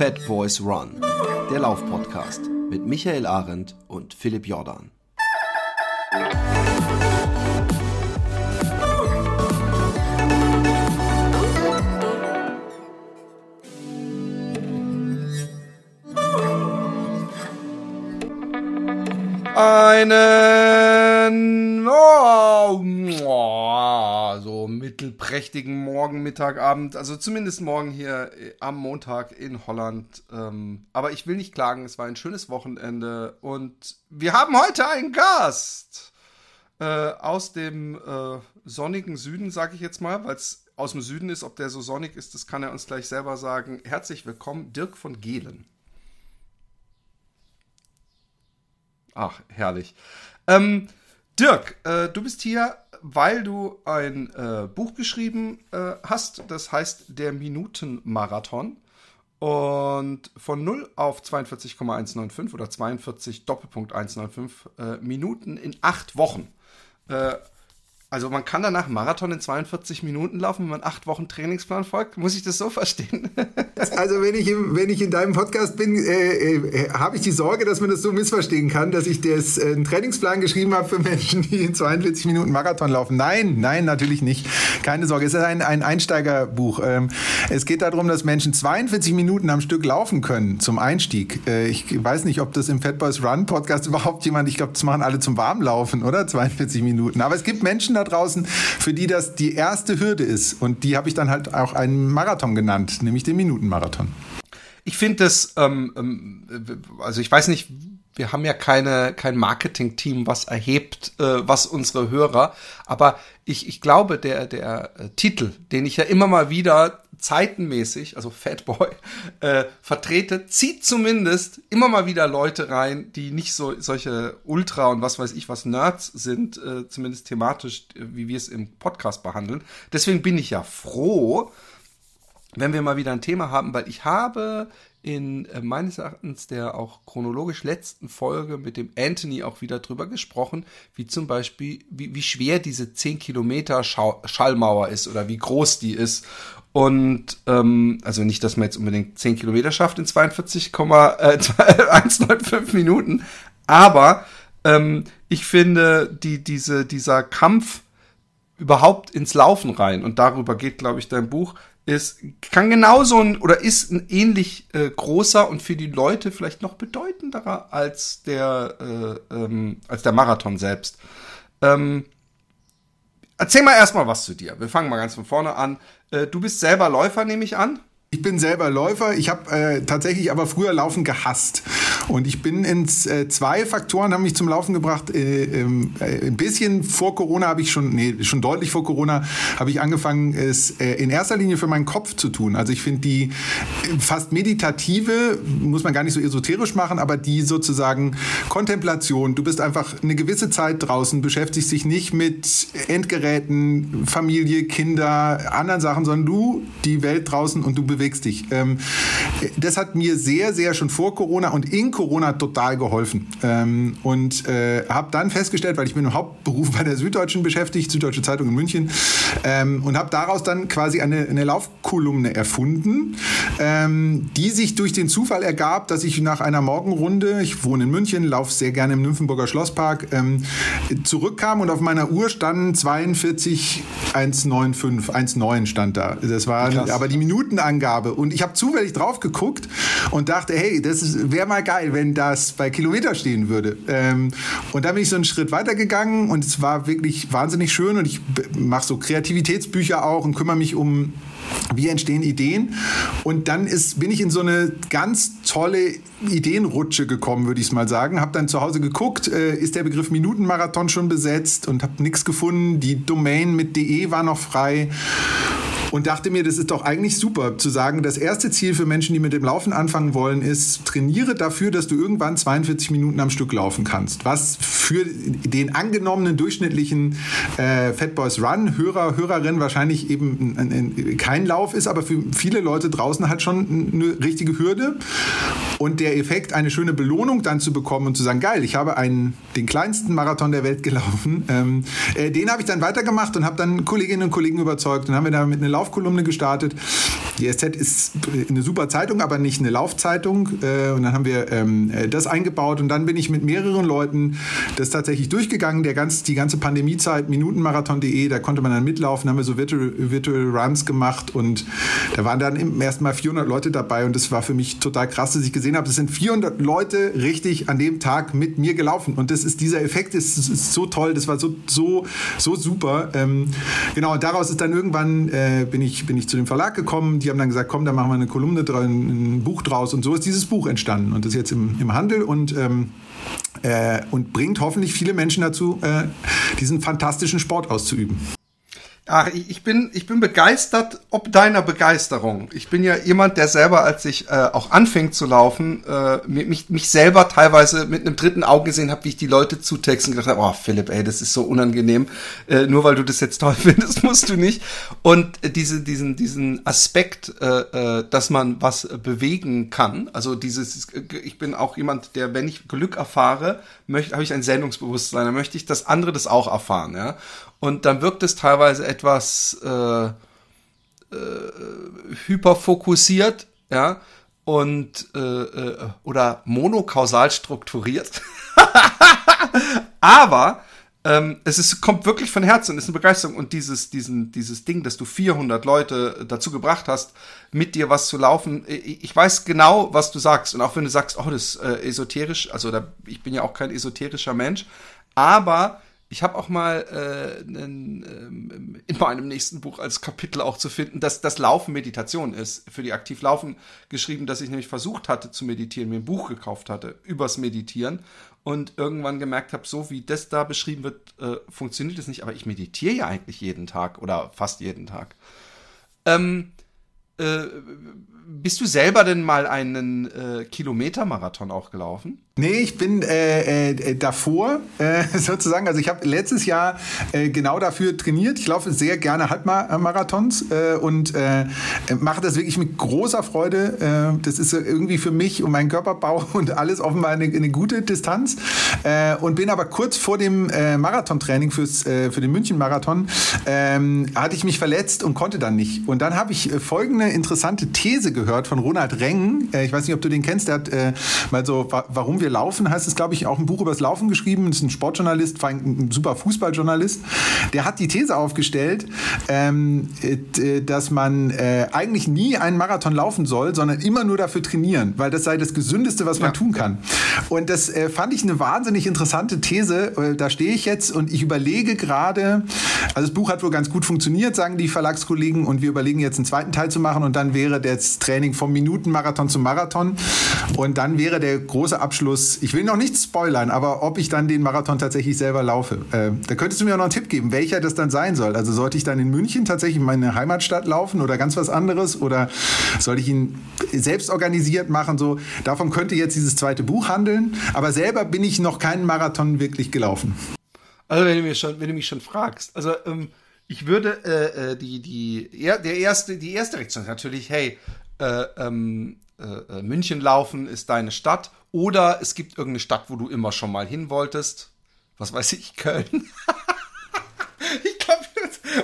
Fat Boys Run, der Laufpodcast mit Michael Arendt und Philipp Jordan. Einen oh, so mittelprächtigen Morgen, Mittag, Abend, also zumindest morgen hier äh, am Montag in Holland. Ähm, aber ich will nicht klagen, es war ein schönes Wochenende und wir haben heute einen Gast äh, aus dem äh, sonnigen Süden, sage ich jetzt mal, weil es aus dem Süden ist. Ob der so sonnig ist, das kann er uns gleich selber sagen. Herzlich willkommen, Dirk von Gehlen. Ach, herrlich. Ähm, Dirk, äh, du bist hier, weil du ein äh, Buch geschrieben äh, hast, das heißt Der Minutenmarathon. Und von 0 auf 42,195 oder 42 Doppelpunkt 195 äh, Minuten in acht Wochen. Also man kann danach Marathon in 42 Minuten laufen, wenn man acht Wochen Trainingsplan folgt. Muss ich das so verstehen? also wenn ich, im, wenn ich in deinem Podcast bin, äh, äh, habe ich die Sorge, dass man das so missverstehen kann, dass ich das, äh, einen Trainingsplan geschrieben habe für Menschen, die in 42 Minuten Marathon laufen. Nein, nein, natürlich nicht. Keine Sorge. Es ist ein, ein Einsteigerbuch. Ähm, es geht darum, dass Menschen 42 Minuten am Stück laufen können zum Einstieg. Äh, ich weiß nicht, ob das im Fat Boys Run Podcast überhaupt jemand, ich glaube, das machen alle zum Warmlaufen, oder? 42 Minuten. Aber es gibt Menschen, da draußen, für die das die erste Hürde ist. Und die habe ich dann halt auch einen Marathon genannt, nämlich den Minutenmarathon. Ich finde das, ähm, ähm, also ich weiß nicht, wir haben ja keine, kein Marketing-Team, was erhebt, äh, was unsere Hörer, aber ich, ich glaube, der, der äh, Titel, den ich ja immer mal wieder zeitenmäßig, also Fatboy, äh, vertrete, zieht zumindest immer mal wieder Leute rein, die nicht so solche Ultra und was weiß ich was Nerds sind, äh, zumindest thematisch, wie wir es im Podcast behandeln. Deswegen bin ich ja froh, wenn wir mal wieder ein Thema haben, weil ich habe in äh, meines Erachtens der auch chronologisch letzten Folge mit dem Anthony auch wieder drüber gesprochen, wie zum Beispiel, wie, wie schwer diese 10 Kilometer Schau Schallmauer ist oder wie groß die ist. Und ähm, also nicht, dass man jetzt unbedingt 10 Kilometer schafft in 42,195 äh, Minuten, aber ähm, ich finde, die, diese, dieser Kampf überhaupt ins Laufen rein, und darüber geht, glaube ich, dein Buch, ist, kann genauso ein, oder ist ein ähnlich äh, großer und für die Leute vielleicht noch bedeutenderer als der, äh, ähm, als der Marathon selbst. Ähm, erzähl mal erstmal was zu dir. Wir fangen mal ganz von vorne an. Äh, du bist selber Läufer, nehme ich an. Ich bin selber Läufer. Ich habe äh, tatsächlich aber früher Laufen gehasst. Und ich bin ins äh, zwei Faktoren haben mich zum Laufen gebracht. Äh, ähm, äh, ein bisschen vor Corona habe ich schon, nee, schon deutlich vor Corona habe ich angefangen, es äh, in erster Linie für meinen Kopf zu tun. Also ich finde die äh, fast meditative, muss man gar nicht so esoterisch machen, aber die sozusagen Kontemplation. Du bist einfach eine gewisse Zeit draußen, beschäftigst dich nicht mit Endgeräten, Familie, Kinder, anderen Sachen, sondern du die Welt draußen und du bewegst bewegst dich. Ähm, das hat mir sehr, sehr schon vor Corona und in Corona total geholfen. Ähm, und äh, habe dann festgestellt, weil ich bin im Hauptberuf bei der Süddeutschen beschäftigt, Süddeutsche Zeitung in München, ähm, und habe daraus dann quasi eine, eine Laufkolumne erfunden, ähm, die sich durch den Zufall ergab, dass ich nach einer Morgenrunde, ich wohne in München, laufe sehr gerne im Nymphenburger Schlosspark, ähm, zurückkam und auf meiner Uhr standen 42 195, 19 stand da. Das war aber die Minutenangabe Angabe. Und ich habe zufällig drauf geguckt und dachte, hey, das wäre mal geil, wenn das bei Kilometer stehen würde. Ähm, und dann bin ich so einen Schritt weitergegangen und es war wirklich wahnsinnig schön. Und ich mache so Kreativitätsbücher auch und kümmere mich um wie entstehen Ideen? Und dann ist, bin ich in so eine ganz tolle Ideenrutsche gekommen, würde ich es mal sagen. Habe dann zu Hause geguckt, äh, ist der Begriff Minutenmarathon schon besetzt und habe nichts gefunden. Die Domain mit de war noch frei und dachte mir, das ist doch eigentlich super zu sagen, das erste Ziel für Menschen, die mit dem Laufen anfangen wollen, ist, trainiere dafür, dass du irgendwann 42 Minuten am Stück laufen kannst. Was für den angenommenen durchschnittlichen äh, Fat Boys Run Hörer, Hörerin wahrscheinlich eben ein, ein, kein Lauf ist, aber für viele Leute draußen halt schon eine richtige Hürde. Und der Effekt, eine schöne Belohnung dann zu bekommen und zu sagen, geil, ich habe einen, den kleinsten Marathon der Welt gelaufen, ähm, äh, den habe ich dann weitergemacht und habe dann Kolleginnen und Kollegen überzeugt und haben wir da mit einer Laufkolumne gestartet. Die SZ ist eine super Zeitung, aber nicht eine Laufzeitung. Äh, und dann haben wir ähm, äh, das eingebaut und dann bin ich mit mehreren Leuten das tatsächlich durchgegangen. Der ganz, die ganze Pandemiezeit, minutenmarathon.de, da konnte man dann mitlaufen, haben wir so Virtual, Virtual Runs gemacht und da waren dann im ersten Mal 400 Leute dabei und das war für mich total krass, dass ich gesehen habe, es sind 400 Leute richtig an dem Tag mit mir gelaufen und das ist dieser Effekt ist, ist so toll, das war so so so super. Ähm, genau, und daraus ist dann irgendwann äh, bin ich bin ich zu dem Verlag gekommen. Die haben dann gesagt, komm, da machen wir eine Kolumne dran, ein Buch draus und so ist dieses Buch entstanden und ist jetzt im, im Handel und ähm, äh, und bringt hoffentlich viele Menschen dazu, äh, diesen fantastischen Sport auszuüben. Ach, ich bin, ich bin begeistert ob deiner Begeisterung. Ich bin ja jemand, der selber, als ich äh, auch anfing zu laufen, äh, mich, mich selber teilweise mit einem dritten Auge gesehen habe, wie ich die Leute zutexten und gedacht habe, oh Philipp, ey, das ist so unangenehm. Äh, nur weil du das jetzt toll findest, musst du nicht. Und äh, diese, diesen, diesen Aspekt, äh, äh, dass man was bewegen kann, also dieses, ich bin auch jemand, der, wenn ich Glück erfahre, möchte, habe ich ein Sendungsbewusstsein, dann möchte ich, dass andere das auch erfahren, ja. Und dann wirkt es teilweise etwas äh, äh, hyperfokussiert, ja, und äh, äh, oder monokausal strukturiert. Aber ähm, es ist, kommt wirklich von Herzen, ist eine Begeisterung und dieses, diesen, dieses Ding, dass du 400 Leute dazu gebracht hast, mit dir was zu laufen. Ich weiß genau, was du sagst und auch wenn du sagst, oh, das ist äh, esoterisch, also da, ich bin ja auch kein esoterischer Mensch, aber ich habe auch mal äh, ähm, in meinem nächsten Buch als Kapitel auch zu finden, dass das Laufen Meditation ist. Für die aktiv Laufen geschrieben, dass ich nämlich versucht hatte zu meditieren, mir ein Buch gekauft hatte übers Meditieren und irgendwann gemerkt habe, so wie das da beschrieben wird, äh, funktioniert es nicht. Aber ich meditiere ja eigentlich jeden Tag oder fast jeden Tag. Ähm, äh, bist du selber denn mal einen äh, Kilometermarathon auch gelaufen? Nee, ich bin äh, äh, davor äh, sozusagen. Also ich habe letztes Jahr äh, genau dafür trainiert. Ich laufe sehr gerne Halbmarathons äh, und äh, mache das wirklich mit großer Freude. Das ist irgendwie für mich und meinen Körperbau und alles offenbar eine, eine gute Distanz. Und bin aber kurz vor dem Marathontraining fürs, für den München-Marathon ähm, hatte ich mich verletzt und konnte dann nicht. Und dann habe ich folgende interessante These gehört von Ronald Reng. Äh, ich weiß nicht, ob du den kennst. Der hat mal so, warum wir laufen, heißt es, glaube ich, auch ein Buch über das Laufen geschrieben. Das ist ein Sportjournalist, vor allem ein super Fußballjournalist. Der hat die These aufgestellt, ähm, äh, dass man äh, eigentlich nie einen Marathon laufen soll, sondern immer nur dafür trainieren, weil das sei das Gesündeste, was man ja. tun kann. Und das äh, fand ich eine wahnsinnig interessante These. Äh, da stehe ich jetzt und ich überlege gerade, also das Buch hat wohl ganz gut funktioniert, sagen die Verlagskollegen, und wir überlegen jetzt einen zweiten Teil zu machen und dann wäre das Training vom Minutenmarathon zum Marathon und dann wäre der große Abschluss Abschluss, ich will noch nichts spoilern, aber ob ich dann den Marathon tatsächlich selber laufe. Äh, da könntest du mir auch noch einen Tipp geben, welcher das dann sein soll. Also sollte ich dann in München tatsächlich in meine Heimatstadt laufen oder ganz was anderes oder sollte ich ihn selbst organisiert machen? So, davon könnte jetzt dieses zweite Buch handeln. Aber selber bin ich noch keinen Marathon wirklich gelaufen. Also wenn du, mich schon, wenn du mich schon fragst, also ähm, ich würde äh, äh die, die, der erste, die erste Reaktion ist natürlich, hey, äh, ähm, äh, äh, München laufen ist deine Stadt oder es gibt irgendeine Stadt, wo du immer schon mal hin wolltest. Was weiß ich, Köln. ich glaube,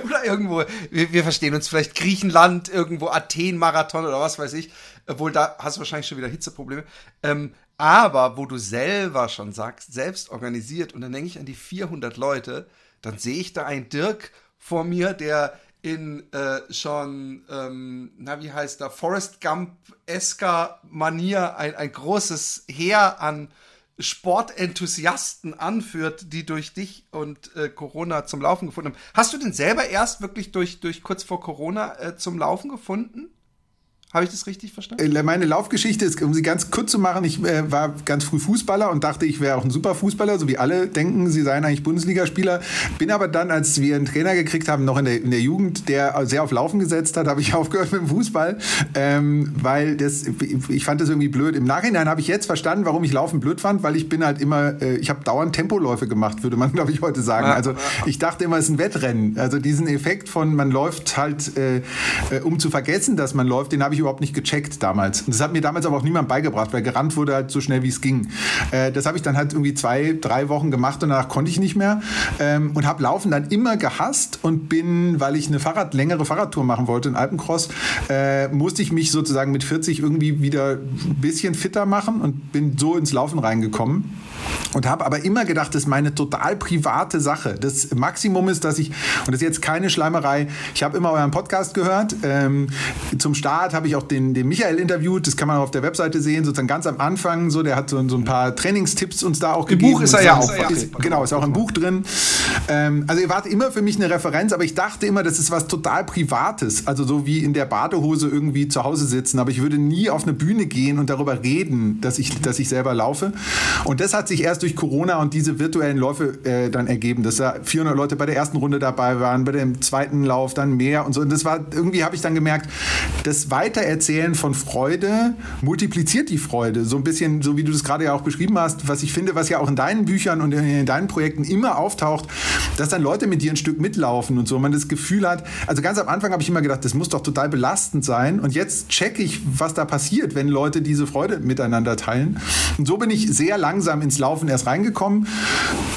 oder irgendwo, wir, wir, verstehen uns vielleicht Griechenland, irgendwo Athen-Marathon oder was weiß ich. Obwohl, da hast du wahrscheinlich schon wieder Hitzeprobleme. Ähm, aber wo du selber schon sagst, selbst organisiert, und dann denke ich an die 400 Leute, dann sehe ich da einen Dirk vor mir, der in äh, schon, ähm, na wie heißt da, Forrest Gump-esker Manier ein, ein großes Heer an Sportenthusiasten anführt, die durch dich und äh, Corona zum Laufen gefunden haben. Hast du denn selber erst wirklich durch, durch kurz vor Corona äh, zum Laufen gefunden? Habe ich das richtig verstanden? Äh, meine Laufgeschichte ist, um sie ganz kurz zu machen, ich äh, war ganz früh Fußballer und dachte, ich wäre auch ein super Fußballer, so wie alle denken, sie seien eigentlich Bundesligaspieler. Bin aber dann, als wir einen Trainer gekriegt haben, noch in der, in der Jugend, der sehr auf Laufen gesetzt hat, habe ich aufgehört mit dem Fußball, ähm, weil das, ich fand das irgendwie blöd. Im Nachhinein habe ich jetzt verstanden, warum ich Laufen blöd fand, weil ich bin halt immer, äh, ich habe dauernd Tempoläufe gemacht, würde man, glaube ich, heute sagen. Also ich dachte immer, es ist ein Wettrennen. Also diesen Effekt von, man läuft halt, äh, äh um zu vergessen, dass man läuft, den habe ich ich überhaupt nicht gecheckt damals. Das hat mir damals aber auch niemand beigebracht, weil gerannt wurde halt so schnell, wie es ging. Äh, das habe ich dann halt irgendwie zwei, drei Wochen gemacht und danach konnte ich nicht mehr. Ähm, und habe Laufen dann immer gehasst und bin, weil ich eine Fahrrad, längere Fahrradtour machen wollte in Alpencross, äh, musste ich mich sozusagen mit 40 irgendwie wieder ein bisschen fitter machen und bin so ins Laufen reingekommen und habe aber immer gedacht, das ist meine total private Sache. Das Maximum ist, dass ich, und das ist jetzt keine Schleimerei, ich habe immer euren Podcast gehört. Ähm, zum Start habe ich auch den, den Michael interviewt, das kann man auf der Webseite sehen, sozusagen ganz am Anfang, so, der hat so, so ein paar Trainingstipps uns da auch Im gegeben. Buch ist er ja auch. Ist, genau, ist auch im Buch drin. Ähm, also ihr wart immer für mich eine Referenz, aber ich dachte immer, das ist was total Privates, also so wie in der Badehose irgendwie zu Hause sitzen, aber ich würde nie auf eine Bühne gehen und darüber reden, dass ich, dass ich selber laufe. Und das hat sich erst durch Corona und diese virtuellen Läufe äh, dann ergeben, dass da 400 Leute bei der ersten Runde dabei waren, bei dem zweiten Lauf dann mehr und so. Und das war, irgendwie habe ich dann gemerkt, das Weitererzählen von Freude multipliziert die Freude. So ein bisschen, so wie du das gerade ja auch beschrieben hast, was ich finde, was ja auch in deinen Büchern und in deinen Projekten immer auftaucht, dass dann Leute mit dir ein Stück mitlaufen und so. Man das Gefühl hat, also ganz am Anfang habe ich immer gedacht, das muss doch total belastend sein. Und jetzt checke ich, was da passiert, wenn Leute diese Freude miteinander teilen. Und so bin ich sehr langsam ins Laufen erst reingekommen.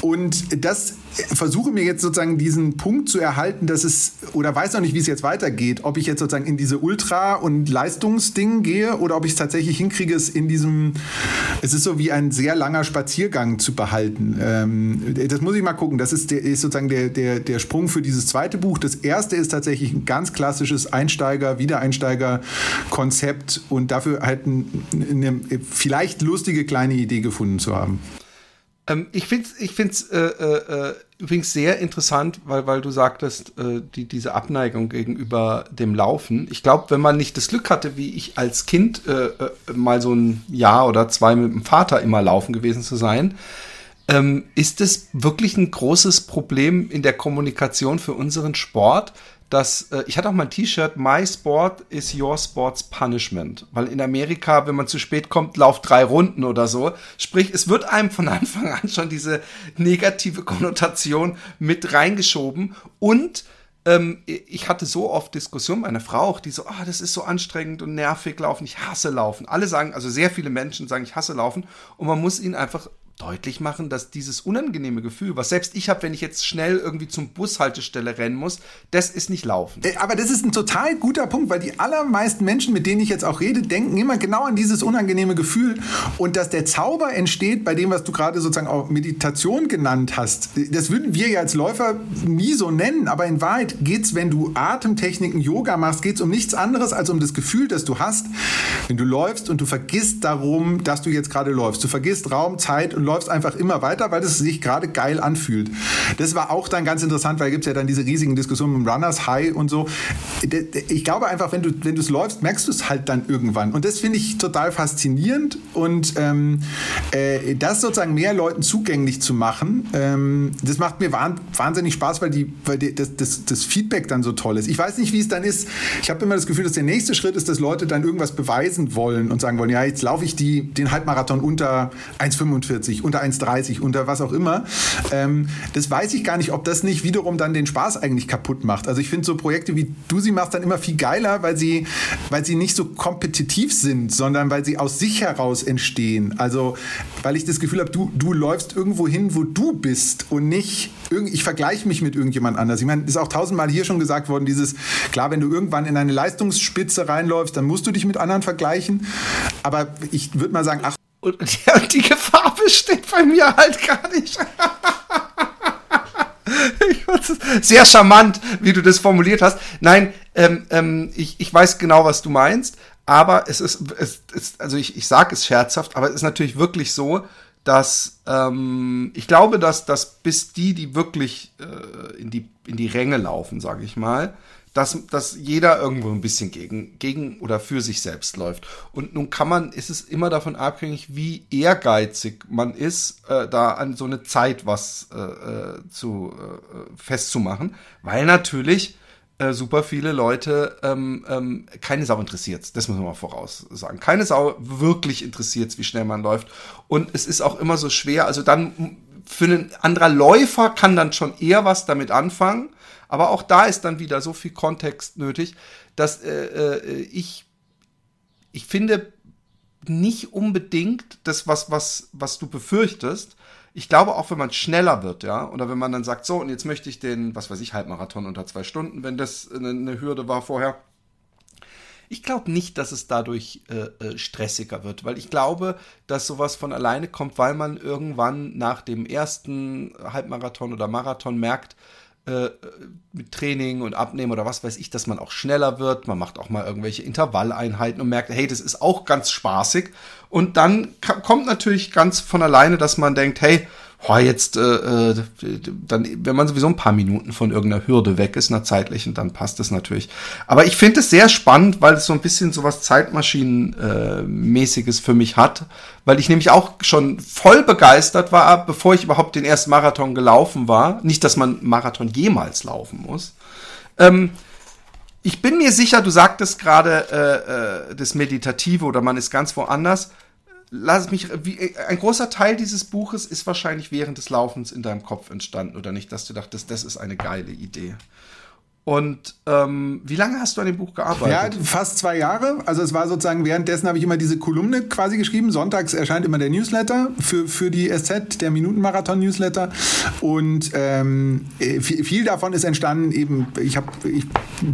Und das versuche mir jetzt sozusagen diesen Punkt zu erhalten, dass es, oder weiß noch nicht, wie es jetzt weitergeht, ob ich jetzt sozusagen in diese Ultra- und Leistungsding gehe oder ob ich es tatsächlich hinkriege, es in diesem, es ist so wie ein sehr langer Spaziergang zu behalten. Ähm, das muss ich mal gucken. Das ist, der, ist sozusagen der, der, der Sprung für dieses zweite Buch. Das erste ist tatsächlich ein ganz klassisches Einsteiger-, Wiedereinsteiger-Konzept und dafür halt eine, eine vielleicht lustige kleine Idee gefunden zu haben. Ähm, ich finde es ich find's, äh, äh, übrigens sehr interessant, weil, weil du sagtest, äh, die, diese Abneigung gegenüber dem Laufen. Ich glaube, wenn man nicht das Glück hatte, wie ich als Kind äh, äh, mal so ein Jahr oder zwei mit dem Vater immer laufen gewesen zu sein, ähm, ist es wirklich ein großes Problem in der Kommunikation für unseren Sport, dass äh, ich hatte auch mal ein T-Shirt, My Sport is Your Sports Punishment. Weil in Amerika, wenn man zu spät kommt, lauft drei Runden oder so. Sprich, es wird einem von Anfang an schon diese negative Konnotation mit reingeschoben. Und ähm, ich hatte so oft Diskussionen mit meiner Frau auch, die so, oh, das ist so anstrengend und nervig laufen, ich hasse laufen. Alle sagen, also sehr viele Menschen sagen, ich hasse laufen. Und man muss ihnen einfach deutlich machen, dass dieses unangenehme Gefühl, was selbst ich habe, wenn ich jetzt schnell irgendwie zum Bushaltestelle rennen muss, das ist nicht laufen. Äh, aber das ist ein total guter Punkt, weil die allermeisten Menschen, mit denen ich jetzt auch rede, denken immer genau an dieses unangenehme Gefühl und dass der Zauber entsteht bei dem, was du gerade sozusagen auch Meditation genannt hast. Das würden wir ja als Läufer nie so nennen, aber in Wahrheit geht es, wenn du Atemtechniken, Yoga machst, geht es um nichts anderes als um das Gefühl, das du hast, wenn du läufst und du vergisst darum, dass du jetzt gerade läufst. Du vergisst Raum, Zeit und läufst einfach immer weiter, weil es sich gerade geil anfühlt. Das war auch dann ganz interessant, weil gibt es ja dann diese riesigen Diskussionen mit Runners High und so. Ich glaube einfach, wenn du wenn es läufst, merkst du es halt dann irgendwann. Und das finde ich total faszinierend und ähm, äh, das sozusagen mehr Leuten zugänglich zu machen, ähm, das macht mir wahnsinnig Spaß, weil, die, weil die, das, das, das Feedback dann so toll ist. Ich weiß nicht, wie es dann ist. Ich habe immer das Gefühl, dass der nächste Schritt ist, dass Leute dann irgendwas beweisen wollen und sagen wollen, ja, jetzt laufe ich die, den Halbmarathon unter 1,45 unter 1,30, unter was auch immer. Ähm, das weiß ich gar nicht, ob das nicht wiederum dann den Spaß eigentlich kaputt macht. Also ich finde so Projekte wie du sie machst dann immer viel geiler, weil sie, weil sie nicht so kompetitiv sind, sondern weil sie aus sich heraus entstehen. Also weil ich das Gefühl habe, du, du läufst irgendwo hin, wo du bist und nicht, ich vergleiche mich mit irgendjemand anders. Ich meine, ist auch tausendmal hier schon gesagt worden, dieses, klar, wenn du irgendwann in eine Leistungsspitze reinläufst, dann musst du dich mit anderen vergleichen. Aber ich würde mal sagen, ach, und, und die Gefahr besteht bei mir halt gar nicht. sehr charmant, wie du das formuliert hast. Nein, ähm, ähm, ich, ich weiß genau, was du meinst, aber es ist, es ist also ich, ich sage es scherzhaft, aber es ist natürlich wirklich so, dass ähm, ich glaube, dass, dass bis die, die wirklich äh, in, die, in die Ränge laufen, sage ich mal, dass, dass jeder irgendwo ein bisschen gegen, gegen oder für sich selbst läuft. Und nun kann man, ist es immer davon abhängig, wie ehrgeizig man ist, äh, da an so eine Zeit was äh, äh zu äh, festzumachen, weil natürlich äh, super viele Leute ähm, ähm, keine Sau interessiert. Das muss man mal voraus sagen. Keine Sau wirklich interessiert, wie schnell man läuft. Und es ist auch immer so schwer. Also dann für einen anderer Läufer kann dann schon eher was damit anfangen aber auch da ist dann wieder so viel Kontext nötig, dass äh, äh, ich ich finde nicht unbedingt das, was, was, was du befürchtest. Ich glaube auch, wenn man schneller wird, ja, oder wenn man dann sagt, so, und jetzt möchte ich den, was weiß ich, Halbmarathon unter zwei Stunden, wenn das eine, eine Hürde war vorher, ich glaube nicht, dass es dadurch äh, äh, stressiger wird, weil ich glaube, dass sowas von alleine kommt, weil man irgendwann nach dem ersten Halbmarathon oder Marathon merkt, äh, mit Training und Abnehmen oder was weiß ich, dass man auch schneller wird. Man macht auch mal irgendwelche Intervalleinheiten und merkt, hey, das ist auch ganz spaßig. Und dann kommt natürlich ganz von alleine, dass man denkt, hey, oh, jetzt, äh, äh, dann, wenn man sowieso ein paar Minuten von irgendeiner Hürde weg ist, einer zeitlichen, dann passt es natürlich. Aber ich finde es sehr spannend, weil es so ein bisschen so was Zeitmaschinenmäßiges für mich hat, weil ich nämlich auch schon voll begeistert war, bevor ich überhaupt den ersten Marathon gelaufen war. Nicht, dass man Marathon jemals laufen muss. Ähm, ich bin mir sicher, du sagtest gerade äh, äh, das Meditative oder man ist ganz woanders lass mich, wie, ein großer Teil dieses Buches ist wahrscheinlich während des Laufens in deinem Kopf entstanden, oder nicht, dass du dachtest, das ist eine geile Idee. Und ähm, wie lange hast du an dem Buch gearbeitet? Ja, fast zwei Jahre. Also es war sozusagen, währenddessen habe ich immer diese Kolumne quasi geschrieben. Sonntags erscheint immer der Newsletter für, für die SZ, der Minutenmarathon-Newsletter. Und ähm, viel, davon ist entstanden eben, ich, hab, ich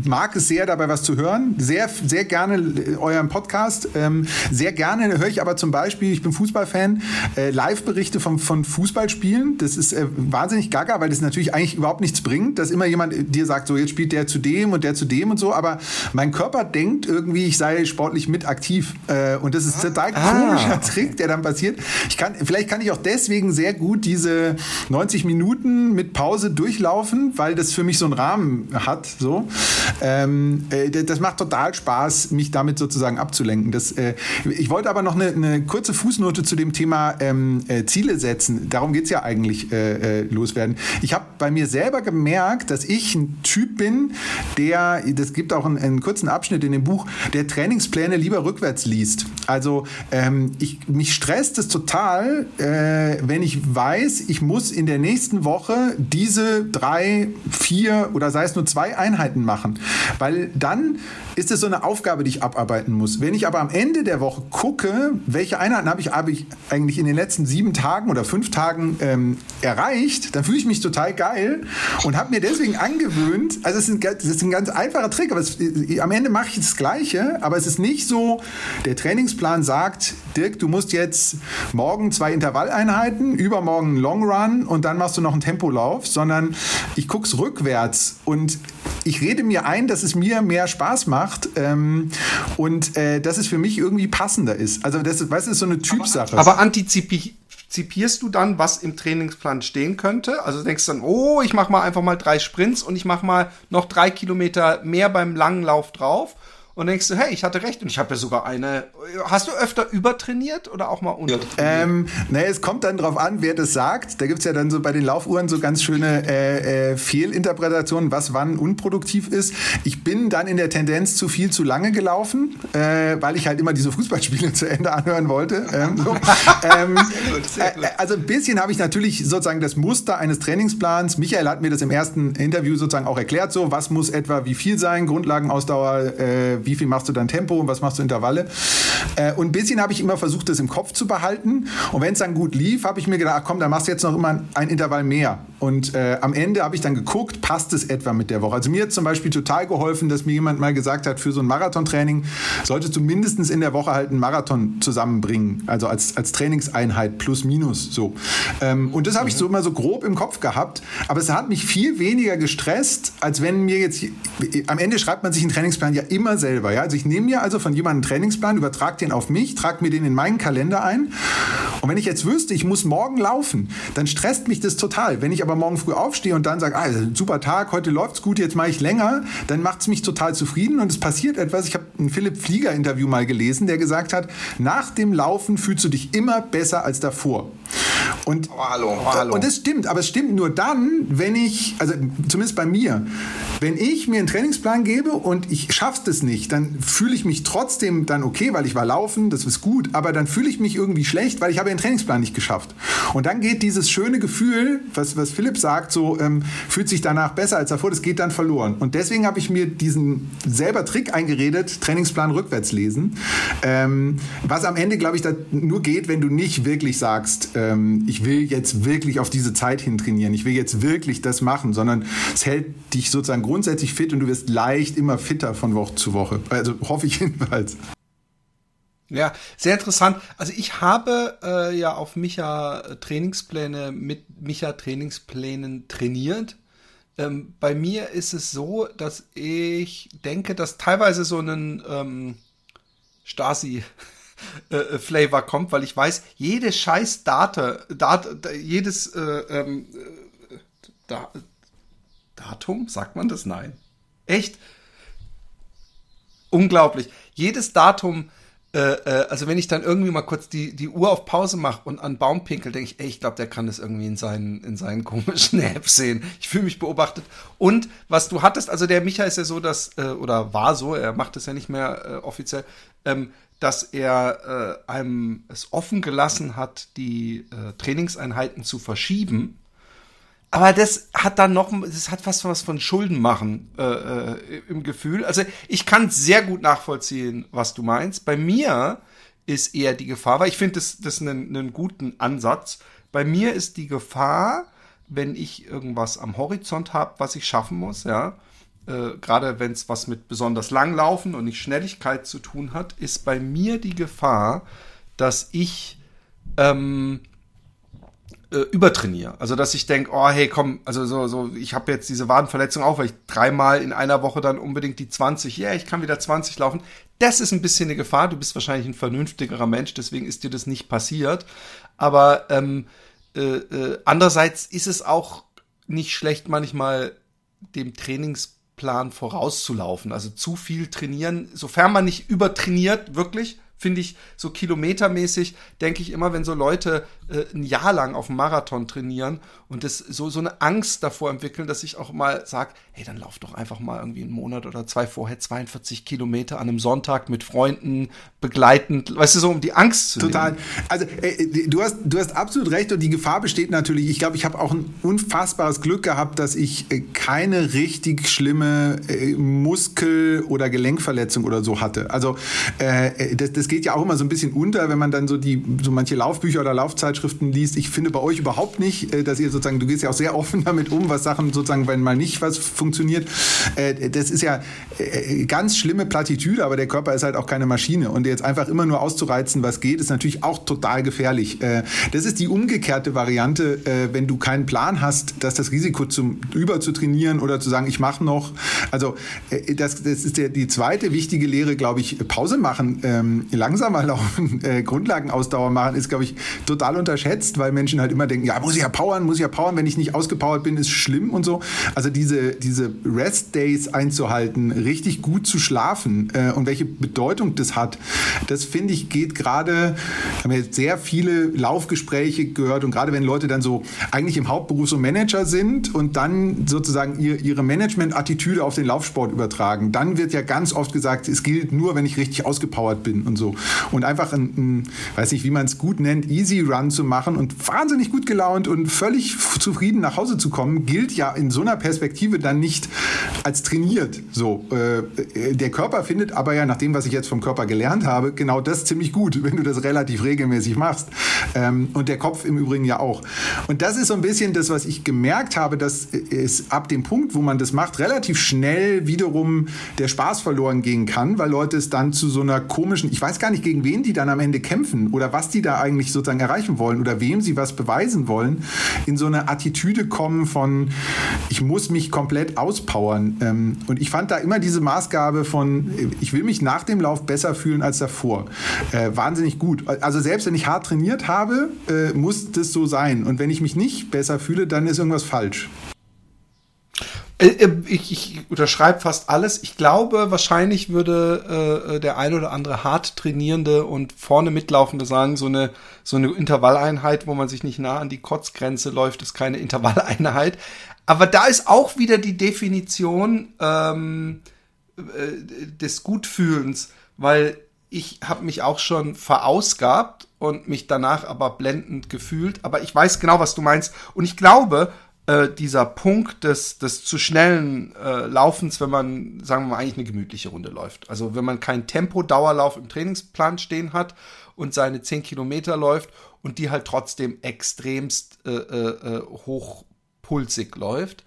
mag es sehr, dabei was zu hören. Sehr, sehr gerne euren Podcast. Ähm, sehr gerne höre ich aber zum Beispiel, ich bin Fußballfan, äh, Live-Berichte von, von Fußballspielen. Das ist äh, wahnsinnig gaga, weil das natürlich eigentlich überhaupt nichts bringt, dass immer jemand dir sagt, so jetzt spielt der zu dem und der zu dem und so, aber mein Körper denkt irgendwie, ich sei sportlich mit aktiv. Äh, und das ist ein total ah. komischer Trick, der dann passiert. Ich kann, vielleicht kann ich auch deswegen sehr gut diese 90 Minuten mit Pause durchlaufen, weil das für mich so einen Rahmen hat. So. Ähm, äh, das macht total Spaß, mich damit sozusagen abzulenken. Das, äh, ich wollte aber noch eine, eine, kurze Fußnote zu dem Thema ähm, äh, Ziele setzen. Darum geht es ja eigentlich äh, äh, loswerden. Ich habe bei mir selber gemerkt, dass ich ein Typ bin, bin, der, das gibt auch einen, einen, kurzen Abschnitt in dem Buch, der Trainingspläne lieber rückwärts liest. Also ähm, ich, mich stresst es total, äh, wenn ich weiß, ich muss in der nächsten Woche diese drei, vier oder sei es nur zwei Einheiten machen. Weil dann ist es so eine Aufgabe, die ich abarbeiten muss. Wenn ich aber am Ende der Woche gucke, welche Einheiten habe ich, habe ich eigentlich in den letzten sieben Tagen oder fünf Tagen ähm, erreicht, dann fühle ich mich total geil und habe mir deswegen angewöhnt, also es ist, ein, das ist ein ganz einfacher Trick, aber es, äh, am Ende mache ich das Gleiche, aber es ist nicht so, der Trainingsplan sagt, Dirk, du musst jetzt morgen zwei Intervalleinheiten, übermorgen einen Long Run und dann machst du noch einen Tempolauf, sondern ich gucke es rückwärts und ich rede mir ein, dass es mir mehr Spaß macht ähm, und äh, dass es für mich irgendwie passender ist. Also das, weißt du, ist so eine Typsache. Aber, aber antizipierst du dann, was im Trainingsplan stehen könnte? Also denkst du dann, oh, ich mache mal einfach mal drei Sprints und ich mache mal noch drei Kilometer mehr beim langen Lauf drauf und denkst du, hey, ich hatte recht und ich habe ja sogar eine. Hast du öfter übertrainiert oder auch mal untertrainiert? Ähm, naja, es kommt dann drauf an, wer das sagt. Da gibt es ja dann so bei den Laufuhren so ganz schöne äh, äh, Fehlinterpretationen, was wann unproduktiv ist. Ich bin dann in der Tendenz zu viel zu lange gelaufen, äh, weil ich halt immer diese Fußballspiele zu Ende anhören wollte. Ähm, so. ähm, äh, also ein bisschen habe ich natürlich sozusagen das Muster eines Trainingsplans. Michael hat mir das im ersten Interview sozusagen auch erklärt, so was muss etwa wie viel sein, Grundlagenausdauer, äh, wie viel machst du dann Tempo und was machst du Intervalle. Äh, und ein bisschen habe ich immer versucht, das im Kopf zu behalten. Und wenn es dann gut lief, habe ich mir gedacht, ach komm, dann machst du jetzt noch immer ein Intervall mehr. Und äh, am Ende habe ich dann geguckt, passt es etwa mit der Woche. Also mir hat zum Beispiel total geholfen, dass mir jemand mal gesagt hat, für so ein Marathontraining solltest du mindestens in der Woche halt einen Marathon zusammenbringen. Also als, als Trainingseinheit plus minus so. Ähm, und das habe ich so immer so grob im Kopf gehabt. Aber es hat mich viel weniger gestresst, als wenn mir jetzt, am Ende schreibt man sich einen Trainingsplan ja immer selber selber. Ja? Also ich nehme mir also von jemandem einen Trainingsplan, übertrage den auf mich, trage mir den in meinen Kalender ein. Und wenn ich jetzt wüsste, ich muss morgen laufen, dann stresst mich das total. Wenn ich aber morgen früh aufstehe und dann sage, ah, super Tag, heute läuft es gut, jetzt mache ich länger, dann macht es mich total zufrieden und es passiert etwas. Ich habe ein Philipp Flieger Interview mal gelesen, der gesagt hat, nach dem Laufen fühlst du dich immer besser als davor. Und, oh, hallo, oh, hallo. und das stimmt, aber es stimmt nur dann, wenn ich, also zumindest bei mir, Wenn ich mir einen Trainingsplan gebe und ich schaff's das nicht, dann fühle ich mich trotzdem dann okay, weil ich war laufen, das ist gut, aber dann fühle ich mich irgendwie schlecht, weil ich habe den Trainingsplan nicht geschafft. Und dann geht dieses schöne Gefühl, was, was Philipp sagt, so ähm, fühlt sich danach besser als davor, das geht dann verloren. Und deswegen habe ich mir diesen selber Trick eingeredet, Trainingsplan rückwärts lesen, ähm, was am Ende, glaube ich, nur geht, wenn du nicht wirklich sagst, ähm, ich will jetzt wirklich auf diese Zeit hin trainieren, ich will jetzt wirklich das machen, sondern es hält dich sozusagen grundsätzlich fit und du wirst leicht immer fitter von Woche zu Woche. Also hoffe ich jedenfalls. Ja, sehr interessant. Also ich habe äh, ja auf Micha Trainingspläne mit Micha Trainingsplänen trainiert. Ähm, bei mir ist es so, dass ich denke, dass teilweise so ein ähm, Stasi äh, Flavor kommt, weil ich weiß, jede scheiß Date, Dat, jedes äh, ähm, äh, da, Datum, sagt man das? Nein. Echt? Unglaublich. Jedes Datum, äh, äh, also wenn ich dann irgendwie mal kurz die, die Uhr auf Pause mache und an Baum pinkel, denke ich, ey, ich glaube, der kann das irgendwie in seinen, in seinen komischen Apps sehen. Ich fühle mich beobachtet. Und was du hattest, also der Micha ist ja so, dass, äh, oder war so, er macht es ja nicht mehr äh, offiziell, ähm, dass er äh, einem es offen gelassen hat, die äh, Trainingseinheiten zu verschieben aber das hat dann noch, das hat fast was von Schulden machen äh, äh, im Gefühl. Also ich kann sehr gut nachvollziehen, was du meinst. Bei mir ist eher die Gefahr, weil ich finde das, das einen, einen guten Ansatz. Bei mir ist die Gefahr, wenn ich irgendwas am Horizont habe, was ich schaffen muss, ja, äh, gerade wenn es was mit besonders Langlaufen und nicht Schnelligkeit zu tun hat, ist bei mir die Gefahr, dass ich ähm, äh, übertrainiere. Also dass ich denke, oh hey, komm, also so, so, ich habe jetzt diese Wadenverletzung auch, weil ich dreimal in einer Woche dann unbedingt die 20, ja, yeah, ich kann wieder 20 laufen. Das ist ein bisschen eine Gefahr. Du bist wahrscheinlich ein vernünftigerer Mensch, deswegen ist dir das nicht passiert. Aber ähm, äh, äh, andererseits ist es auch nicht schlecht, manchmal dem Trainingsplan vorauszulaufen. Also zu viel trainieren, sofern man nicht übertrainiert, wirklich, finde ich, so kilometermäßig, denke ich immer, wenn so Leute äh, ein Jahr lang auf dem Marathon trainieren und das so, so eine Angst davor entwickeln, dass ich auch mal sage, hey, dann lauf doch einfach mal irgendwie einen Monat oder zwei vorher 42 Kilometer an einem Sonntag mit Freunden begleitend, weißt du, so um die Angst zu Total. Nehmen. Also äh, du, hast, du hast absolut recht und die Gefahr besteht natürlich, ich glaube, ich habe auch ein unfassbares Glück gehabt, dass ich äh, keine richtig schlimme äh, Muskel- oder Gelenkverletzung oder so hatte. Also äh, das, das geht ja auch immer so ein bisschen unter, wenn man dann so die so manche Laufbücher oder Laufzeitschriften liest. Ich finde bei euch überhaupt nicht, äh, dass ihr sozusagen, du gehst ja auch sehr offen damit um, was Sachen sozusagen, wenn mal nicht was funktioniert. Äh, das ist ja ganz schlimme Plattitüde, aber der Körper ist halt auch keine Maschine und jetzt einfach immer nur auszureizen, was geht, ist natürlich auch total gefährlich. Äh, das ist die umgekehrte Variante, äh, wenn du keinen Plan hast, dass das Risiko zum überzutrainieren oder zu sagen, ich mache noch. Also äh, das, das ist der, die zweite wichtige Lehre, glaube ich, Pause machen, ähm, langsamer laufen, Grundlagenausdauer machen, ist, glaube ich, total unterschätzt, weil Menschen halt immer denken, ja, muss ich ja powern, muss ich ja powern, wenn ich nicht ausgepowert bin, ist schlimm und so. Also diese, diese Rest-Days einzuhalten, richtig gut zu schlafen und welche Bedeutung das hat, das finde ich geht gerade, haben wir jetzt sehr viele Laufgespräche gehört und gerade wenn Leute dann so eigentlich im Hauptberuf so Manager sind und dann sozusagen ihr, ihre Management-Attitüde auf den Laufsport übertragen, dann wird ja ganz oft gesagt, es gilt nur, wenn ich richtig ausgepowert bin und so. Und einfach ein, ein weiß nicht, wie man es gut nennt, Easy Run zu machen und wahnsinnig gut gelaunt und völlig zufrieden nach Hause zu kommen, gilt ja in so einer Perspektive dann nicht als trainiert. So, äh, der Körper findet aber ja nach dem, was ich jetzt vom Körper gelernt habe, habe, genau das ziemlich gut, wenn du das relativ regelmäßig machst. Ähm, und der Kopf im Übrigen ja auch. Und das ist so ein bisschen das, was ich gemerkt habe, dass es ab dem Punkt, wo man das macht, relativ schnell wiederum der Spaß verloren gehen kann, weil Leute es dann zu so einer komischen, ich weiß gar nicht, gegen wen die dann am Ende kämpfen oder was die da eigentlich sozusagen erreichen wollen oder wem sie was beweisen wollen, in so eine Attitüde kommen von, ich muss mich komplett auspowern. Ähm, und ich fand da immer diese Maßgabe von, ich will mich nach dem Lauf besser fühlen als davor. Äh, wahnsinnig gut. Also selbst wenn ich hart trainiert habe, äh, muss das so sein. Und wenn ich mich nicht besser fühle, dann ist irgendwas falsch. Äh, äh, ich, ich unterschreibe fast alles. Ich glaube, wahrscheinlich würde äh, der ein oder andere hart trainierende und vorne mitlaufende sagen, so eine, so eine Intervalleinheit, wo man sich nicht nah an die Kotzgrenze läuft, ist keine Intervalleinheit. Aber da ist auch wieder die Definition ähm, äh, des Gutfühlens, weil ich habe mich auch schon verausgabt und mich danach aber blendend gefühlt. Aber ich weiß genau, was du meinst. Und ich glaube, äh, dieser Punkt des, des zu schnellen äh, Laufens, wenn man, sagen wir mal, eigentlich eine gemütliche Runde läuft. Also wenn man kein Tempo-Dauerlauf im Trainingsplan stehen hat und seine 10 Kilometer läuft und die halt trotzdem extremst äh, äh, äh, hochpulsig läuft.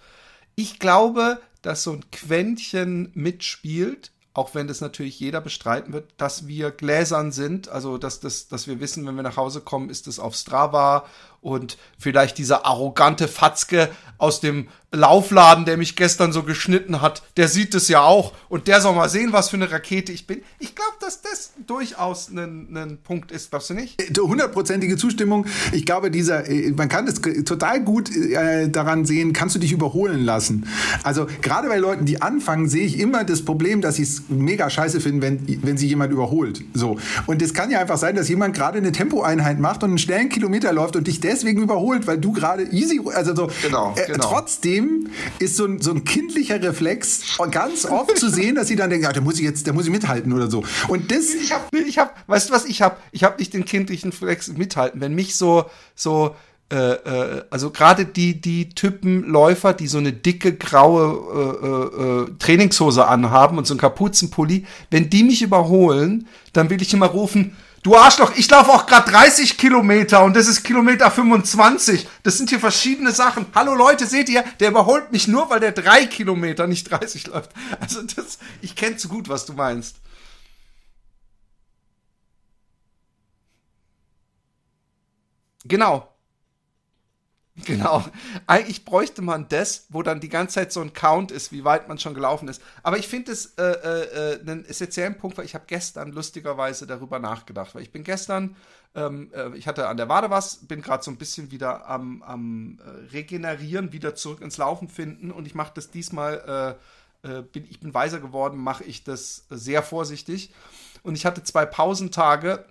Ich glaube, dass so ein Quäntchen mitspielt, auch wenn das natürlich jeder bestreiten wird, dass wir gläsern sind, also dass, das, dass wir wissen, wenn wir nach Hause kommen, ist es auf Strava und vielleicht dieser arrogante Fatzke aus dem Laufladen, der mich gestern so geschnitten hat, der sieht es ja auch und der soll mal sehen, was für eine Rakete ich bin. Ich glaube, dass das durchaus ein, ein Punkt ist, glaubst du nicht? Hundertprozentige Zustimmung. Ich glaube, dieser, äh, man kann das total gut äh, daran sehen, kannst du dich überholen lassen. Also gerade bei Leuten, die anfangen, sehe ich immer das Problem, dass sie es mega scheiße finden, wenn, wenn sie jemand überholt. So. Und es kann ja einfach sein, dass jemand gerade eine Tempoeinheit macht und einen schnellen Kilometer läuft und dich deswegen überholt, weil du gerade easy, also so. Genau, äh, genau. Trotzdem ist so ein, so ein kindlicher Reflex ganz oft zu sehen, dass sie dann denken, ja, da muss ich jetzt, da muss ich mithalten oder so. Und das. Ich hab, ich hab, weißt du was ich hab? Ich hab nicht den kindlichen Reflex mithalten. Wenn mich so, so, äh, äh, also gerade die, die Typen Läufer, die so eine dicke graue äh, äh, Trainingshose anhaben und so einen Kapuzenpulli, wenn die mich überholen, dann will ich immer rufen, Du Arschloch, ich laufe auch gerade 30 Kilometer und das ist Kilometer 25. Das sind hier verschiedene Sachen. Hallo Leute, seht ihr, der überholt mich nur, weil der drei Kilometer, nicht 30 läuft. Also das, ich kenne zu gut, was du meinst. Genau. Genau. Eigentlich bräuchte man das, wo dann die ganze Zeit so ein Count ist, wie weit man schon gelaufen ist. Aber ich finde es äh, äh, äh, einen essentiellen Punkt, weil ich habe gestern lustigerweise darüber nachgedacht. Weil ich bin gestern, ähm, äh, ich hatte an der Wade was, bin gerade so ein bisschen wieder am, am äh, Regenerieren, wieder zurück ins Laufen finden. Und ich mache das diesmal, äh, bin, ich bin weiser geworden, mache ich das sehr vorsichtig. Und ich hatte zwei Pausentage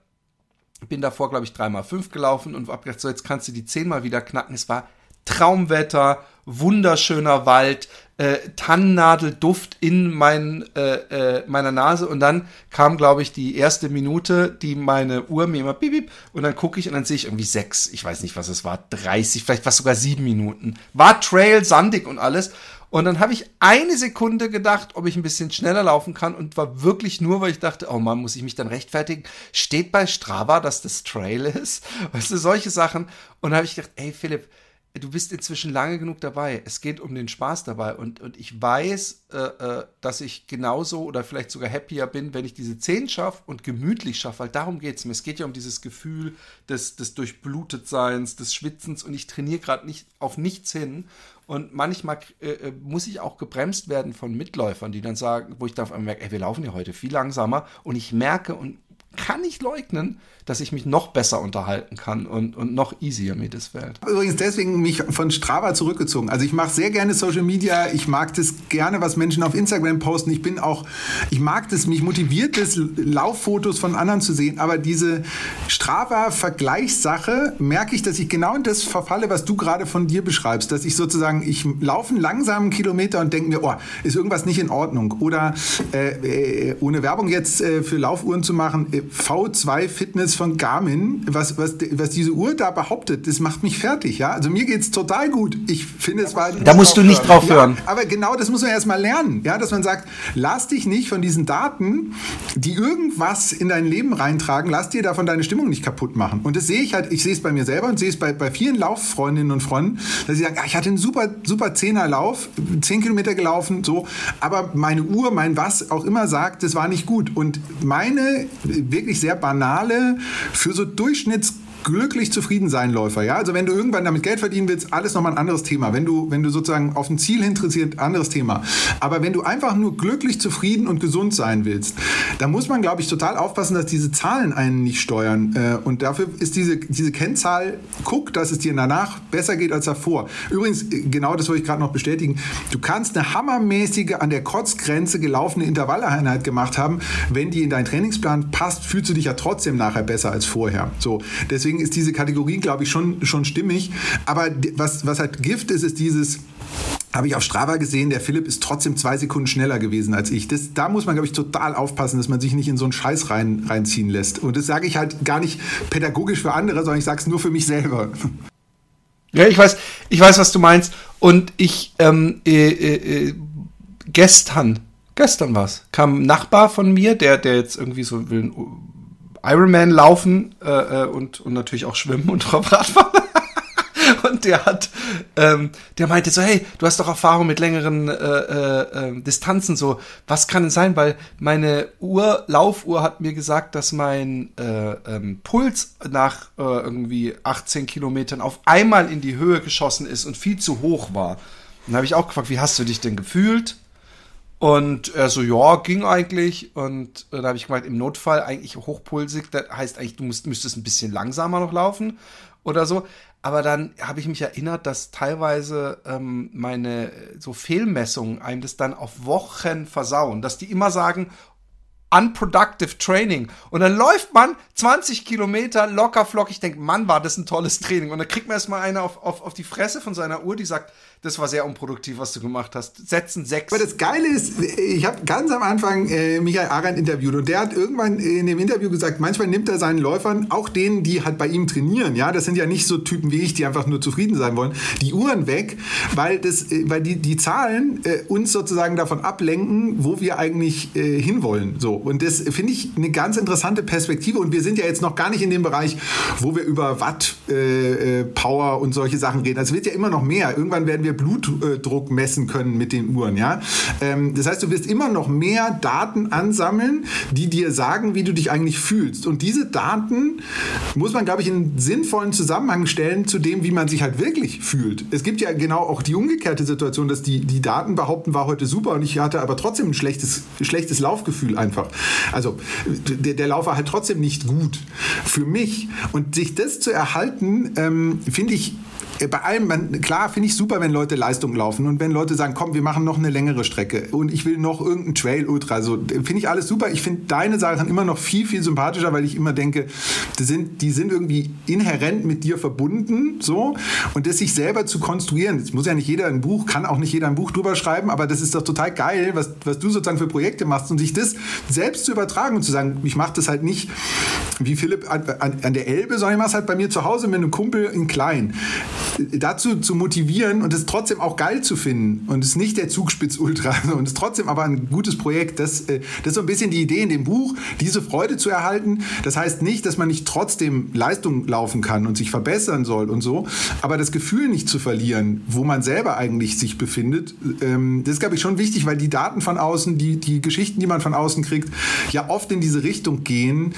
bin davor, glaube ich, dreimal fünf gelaufen und hab gedacht, so jetzt kannst du die zehnmal wieder knacken. Es war Traumwetter, wunderschöner Wald, äh, Tannennadelduft in mein, äh, äh, meiner Nase und dann kam, glaube ich, die erste Minute, die meine Uhr mir immer bip, bip und dann gucke ich und dann sehe ich irgendwie sechs, ich weiß nicht, was es war, 30, vielleicht war es sogar sieben Minuten. War Trail, sandig und alles und dann habe ich eine Sekunde gedacht, ob ich ein bisschen schneller laufen kann und war wirklich nur, weil ich dachte, oh Mann, muss ich mich dann rechtfertigen? Steht bei Strava, dass das Trail ist? Weißt du, solche Sachen. Und habe ich gedacht, ey Philipp, du bist inzwischen lange genug dabei. Es geht um den Spaß dabei. Und, und ich weiß, äh, äh, dass ich genauso oder vielleicht sogar happier bin, wenn ich diese 10 schaffe und gemütlich schaffe, weil darum geht es mir. Es geht ja um dieses Gefühl des, des Durchblutetseins, des Schwitzens und ich trainiere gerade nicht auf nichts hin. Und manchmal äh, äh, muss ich auch gebremst werden von Mitläufern, die dann sagen, wo ich dann merke, ey, wir laufen ja heute viel langsamer. Und ich merke und kann nicht leugnen, dass ich mich noch besser unterhalten kann und, und noch easier mir das fällt. Übrigens deswegen mich von Strava zurückgezogen. Also ich mache sehr gerne Social Media. Ich mag das gerne, was Menschen auf Instagram posten. Ich bin auch, ich mag das, mich motiviert es, Lauffotos von anderen zu sehen. Aber diese Strava-Vergleichssache merke ich, dass ich genau in das verfalle, was du gerade von dir beschreibst. Dass ich sozusagen, ich laufe einen langsamen Kilometer und denke mir, oh, ist irgendwas nicht in Ordnung. Oder äh, äh, ohne Werbung jetzt äh, für Laufuhren zu machen, äh, V2 Fitness von Garmin, was, was, was diese Uhr da behauptet, das macht mich fertig. Ja? Also mir geht es total gut. Ich finde, es war. Da musst du nicht drauf hören. Ja, aber genau das muss man erstmal lernen. Ja? Dass man sagt, lass dich nicht von diesen Daten, die irgendwas in dein Leben reintragen, lass dir davon deine Stimmung nicht kaputt machen. Und das sehe ich halt, ich sehe es bei mir selber und sehe es bei, bei vielen Lauffreundinnen und Freunden, dass sie sagen, ja, ich hatte einen super, super Zehnerlauf, zehn Kilometer gelaufen, so, aber meine Uhr, mein was auch immer sagt, das war nicht gut. Und meine wirklich sehr banale, für so Durchschnitts glücklich zufrieden sein Läufer, ja, also wenn du irgendwann damit Geld verdienen willst, alles nochmal ein anderes Thema. Wenn du, wenn du sozusagen auf ein Ziel interessiert, anderes Thema. Aber wenn du einfach nur glücklich, zufrieden und gesund sein willst, dann muss man, glaube ich, total aufpassen, dass diese Zahlen einen nicht steuern. Äh, und dafür ist diese, diese Kennzahl, guck, dass es dir danach besser geht als davor. Übrigens, äh, genau das wollte ich gerade noch bestätigen. Du kannst eine hammermäßige, an der Kotzgrenze gelaufene Intervalleinheit gemacht haben. Wenn die in deinen Trainingsplan passt, fühlst du dich ja trotzdem nachher besser als vorher. So, deswegen ist diese Kategorie, glaube ich, schon, schon stimmig. Aber was, was halt Gift ist, ist dieses, habe ich auf Strava gesehen, der Philipp ist trotzdem zwei Sekunden schneller gewesen als ich. Das, da muss man, glaube ich, total aufpassen, dass man sich nicht in so einen Scheiß rein, reinziehen lässt. Und das sage ich halt gar nicht pädagogisch für andere, sondern ich sage es nur für mich selber. Ja, ich weiß, ich weiß, was du meinst. Und ich, ähm, äh, äh, äh gestern, gestern war's, kam ein Nachbar von mir, der, der jetzt irgendwie so will Ironman laufen äh, äh, und, und natürlich auch schwimmen und drauf Radfahren. und der hat, ähm, der meinte so, hey, du hast doch Erfahrung mit längeren äh, äh, äh, Distanzen, so, was kann es sein? Weil meine Uhr, Laufuhr hat mir gesagt, dass mein äh, ähm, Puls nach äh, irgendwie 18 Kilometern auf einmal in die Höhe geschossen ist und viel zu hoch war. Dann habe ich auch gefragt, wie hast du dich denn gefühlt? Und er so, ja, ging eigentlich. Und äh, da habe ich gemeint, im Notfall eigentlich hochpulsig, das heißt eigentlich, du musst, müsstest ein bisschen langsamer noch laufen oder so. Aber dann habe ich mich erinnert, dass teilweise ähm, meine so Fehlmessungen einem das dann auf Wochen versauen, dass die immer sagen, unproductive Training. Und dann läuft man 20 Kilometer locker flockig. Ich denke, Mann, war das ein tolles Training. Und dann kriegt man erstmal eine auf, auf, auf die Fresse von seiner Uhr, die sagt, das war sehr unproduktiv, was du gemacht hast. Setzen sechs. Aber das Geile ist, ich habe ganz am Anfang äh, Michael Arendt interviewt und der hat irgendwann in dem Interview gesagt, manchmal nimmt er seinen Läufern, auch denen, die halt bei ihm trainieren, ja, das sind ja nicht so Typen wie ich, die einfach nur zufrieden sein wollen, die Uhren weg, weil, das, äh, weil die, die Zahlen äh, uns sozusagen davon ablenken, wo wir eigentlich äh, hinwollen. So. Und das finde ich eine ganz interessante Perspektive und wir sind ja jetzt noch gar nicht in dem Bereich, wo wir über Watt, äh, äh, Power und solche Sachen reden. Also wird ja immer noch mehr. Irgendwann werden wir wir Blutdruck messen können mit den Uhren. Ja? Ähm, das heißt, du wirst immer noch mehr Daten ansammeln, die dir sagen, wie du dich eigentlich fühlst. Und diese Daten muss man, glaube ich, in einen sinnvollen Zusammenhang stellen zu dem, wie man sich halt wirklich fühlt. Es gibt ja genau auch die umgekehrte Situation, dass die, die Daten behaupten, war heute super und ich hatte aber trotzdem ein schlechtes, schlechtes Laufgefühl einfach. Also der, der Lauf war halt trotzdem nicht gut für mich. Und sich das zu erhalten, ähm, finde ich bei allem, klar finde ich super, wenn Leute Leistung laufen und wenn Leute sagen, komm, wir machen noch eine längere Strecke und ich will noch irgendeinen Trail Ultra, so finde ich alles super. Ich finde deine Sachen immer noch viel, viel sympathischer, weil ich immer denke, die sind, die sind irgendwie inhärent mit dir verbunden, so und das sich selber zu konstruieren. Das muss ja nicht jeder ein Buch, kann auch nicht jeder ein Buch drüber schreiben, aber das ist doch total geil, was, was du sozusagen für Projekte machst und sich das selbst zu übertragen und zu sagen, ich mache das halt nicht wie Philipp an, an, an der Elbe, sondern ich mache es halt bei mir zu Hause mit einem Kumpel in klein dazu zu motivieren und es trotzdem auch geil zu finden und es nicht der Zugspitz Ultra und es trotzdem aber ein gutes Projekt, das, äh, das ist so ein bisschen die Idee in dem Buch, diese Freude zu erhalten. Das heißt nicht, dass man nicht trotzdem Leistung laufen kann und sich verbessern soll und so, aber das Gefühl nicht zu verlieren, wo man selber eigentlich sich befindet, ähm, das ist, glaube ich, schon wichtig, weil die Daten von außen, die, die Geschichten, die man von außen kriegt, ja oft in diese Richtung gehen,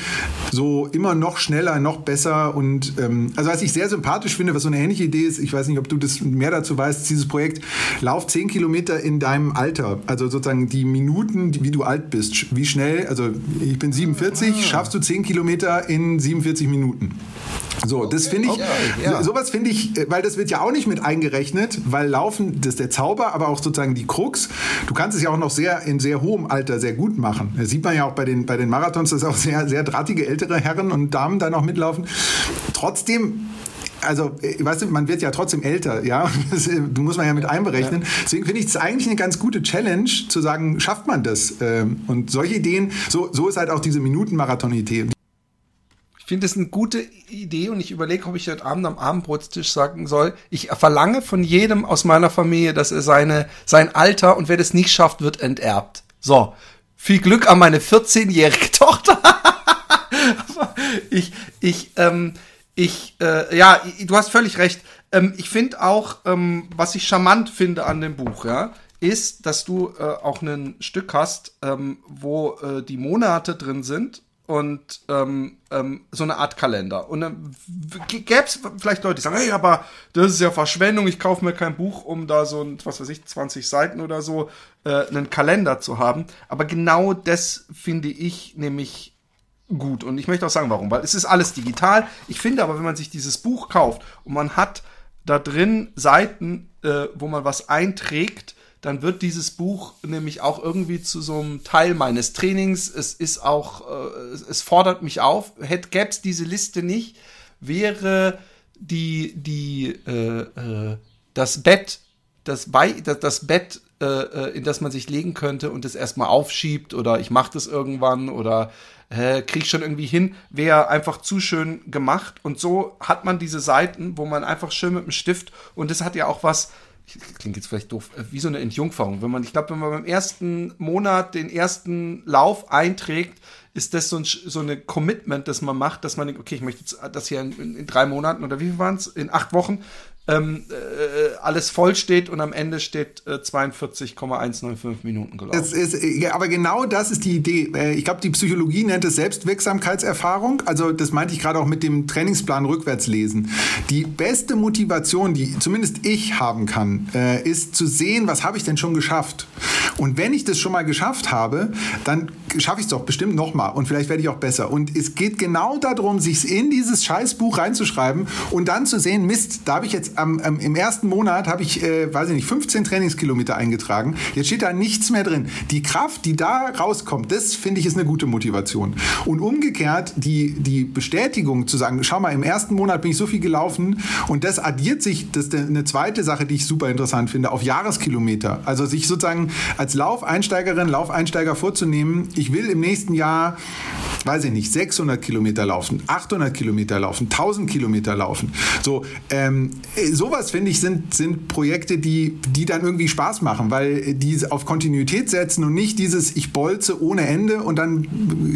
so immer noch schneller, noch besser und ähm, also was ich sehr sympathisch finde, was so eine ähnliche Idee ist, ich weiß nicht, ob du das mehr dazu weißt, dieses Projekt, lauf 10 Kilometer in deinem Alter. Also sozusagen die Minuten, wie du alt bist. Wie schnell, also ich bin 47, ah. schaffst du 10 Kilometer in 47 Minuten. So, das finde ich, okay, ja. sowas finde ich, äh, weil das wird ja auch nicht mit eingerechnet, weil Laufen, das ist der Zauber, aber auch sozusagen die Krux. Du kannst es ja auch noch sehr in sehr hohem Alter sehr gut machen. Das sieht man ja auch bei den, bei den Marathons, dass auch sehr, sehr drahtige ältere Herren und Damen da noch mitlaufen. Trotzdem also, äh, weißt du, man wird ja trotzdem älter, ja. Das äh, muss man ja mit einberechnen. Deswegen finde ich es eigentlich eine ganz gute Challenge, zu sagen, schafft man das? Ähm, und solche Ideen, so, so ist halt auch diese Minutenmarathon-Idee. Ich finde das eine gute Idee und ich überlege, ob ich heute Abend am Abendbrotstisch sagen soll. Ich verlange von jedem aus meiner Familie, dass er seine, sein Alter und wer das nicht schafft, wird enterbt. So. Viel Glück an meine 14-jährige Tochter. ich, ich, ähm, ich, äh, ja, du hast völlig recht. Ähm, ich finde auch, ähm, was ich charmant finde an dem Buch, ja, ist, dass du äh, auch ein Stück hast, ähm, wo äh, die Monate drin sind und ähm, ähm, so eine Art Kalender. Und dann gäbe es vielleicht Leute, die sagen, hey, aber das ist ja Verschwendung, ich kaufe mir kein Buch, um da so ein, was weiß ich, 20 Seiten oder so, äh, einen Kalender zu haben. Aber genau das finde ich nämlich gut. Und ich möchte auch sagen, warum. Weil es ist alles digital. Ich finde aber, wenn man sich dieses Buch kauft und man hat da drin Seiten, äh, wo man was einträgt, dann wird dieses Buch nämlich auch irgendwie zu so einem Teil meines Trainings. Es ist auch, äh, es fordert mich auf. Hätte gäb's diese Liste nicht, wäre die die äh, äh, das Bett das, bei, das, das Bett äh, äh, in das man sich legen könnte und es erstmal aufschiebt oder ich mache das irgendwann oder äh, krieg schon irgendwie hin, wäre einfach zu schön gemacht und so hat man diese Seiten, wo man einfach schön mit dem Stift und das hat ja auch was klingt jetzt vielleicht doof, äh, wie so eine Entjungferung. Wenn man, ich glaube, wenn man beim ersten Monat den ersten Lauf einträgt, ist das so ein so eine Commitment, das man macht, dass man denkt, okay, ich möchte jetzt das hier in, in, in drei Monaten oder wie viel waren es? In acht Wochen ähm, äh, alles voll steht und am Ende steht äh, 42,195 Minuten gelaufen. Ist, ja, aber genau das ist die Idee. Äh, ich glaube, die Psychologie nennt es Selbstwirksamkeitserfahrung. Also das meinte ich gerade auch mit dem Trainingsplan rückwärts lesen. Die beste Motivation, die zumindest ich haben kann, äh, ist zu sehen, was habe ich denn schon geschafft. Und wenn ich das schon mal geschafft habe, dann schaffe ich es doch bestimmt noch mal und vielleicht werde ich auch besser. Und es geht genau darum, sich in dieses Scheißbuch reinzuschreiben und dann zu sehen, Mist, da habe ich jetzt am, am, im ersten Monat habe ich, äh, weiß ich nicht, 15 Trainingskilometer eingetragen. Jetzt steht da nichts mehr drin. Die Kraft, die da rauskommt, das finde ich ist eine gute Motivation. Und umgekehrt die, die Bestätigung zu sagen, schau mal, im ersten Monat bin ich so viel gelaufen und das addiert sich, das ist eine zweite Sache, die ich super interessant finde, auf Jahreskilometer. Also sich sozusagen als Laufeinsteigerin, Laufeinsteiger vorzunehmen, ich will im nächsten Jahr, weiß ich nicht, 600 Kilometer laufen, 800 Kilometer laufen, 1000 Kilometer laufen. So, ähm, sowas finde ich sind, sind Projekte, die, die dann irgendwie Spaß machen, weil die auf Kontinuität setzen und nicht dieses, ich bolze ohne Ende und dann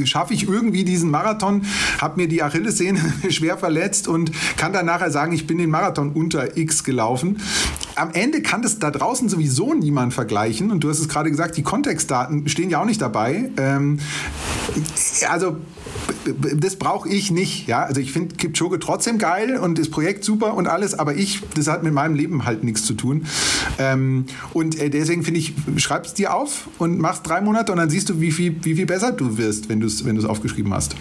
schaffe ich irgendwie diesen Marathon, habe mir die Achillessehne schwer verletzt und kann dann nachher sagen, ich bin den Marathon unter X gelaufen. Am Ende kann das da draußen sowieso niemand vergleichen und du hast es gerade gesagt, die Kontextdaten stehen ja auch nicht dabei. Ähm, also das brauche ich nicht. Ja? Also ich finde Kipchoge trotzdem geil und das Projekt super und alles, aber ich, das hat mit meinem Leben halt nichts zu tun. Ähm, und äh, deswegen finde ich, schreib es dir auf und machst drei Monate und dann siehst du, wie viel, wie viel besser du wirst, wenn du es wenn aufgeschrieben hast.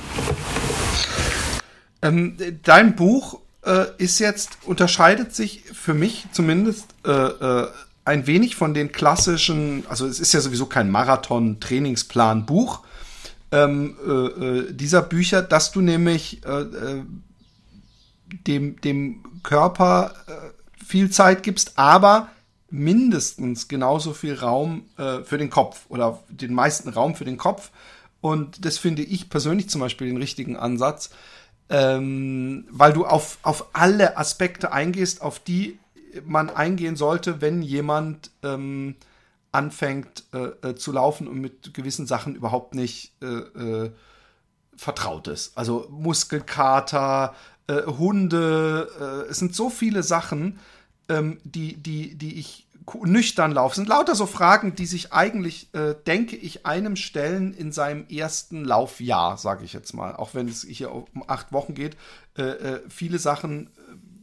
Ähm, dein Buch äh, ist jetzt, unterscheidet sich für mich zumindest äh, äh ein wenig von den klassischen, also es ist ja sowieso kein Marathon-Trainingsplan-Buch, ähm, äh, äh, dieser Bücher, dass du nämlich äh, äh, dem, dem Körper äh, viel Zeit gibst, aber mindestens genauso viel Raum für den Kopf oder den meisten Raum für den Kopf. Und das finde ich persönlich zum Beispiel den richtigen Ansatz, ähm, weil du auf, auf alle Aspekte eingehst, auf die man eingehen sollte, wenn jemand ähm, anfängt äh, äh, zu laufen und mit gewissen Sachen überhaupt nicht äh, äh vertraut ist. Also Muskelkater, äh, Hunde, äh, es sind so viele Sachen, ähm, die, die, die ich nüchtern laufe. Es sind lauter so Fragen, die sich eigentlich, denke ich, einem stellen in seinem ersten Laufjahr, sage ich jetzt mal. Auch wenn es hier um acht Wochen geht. viele Sachen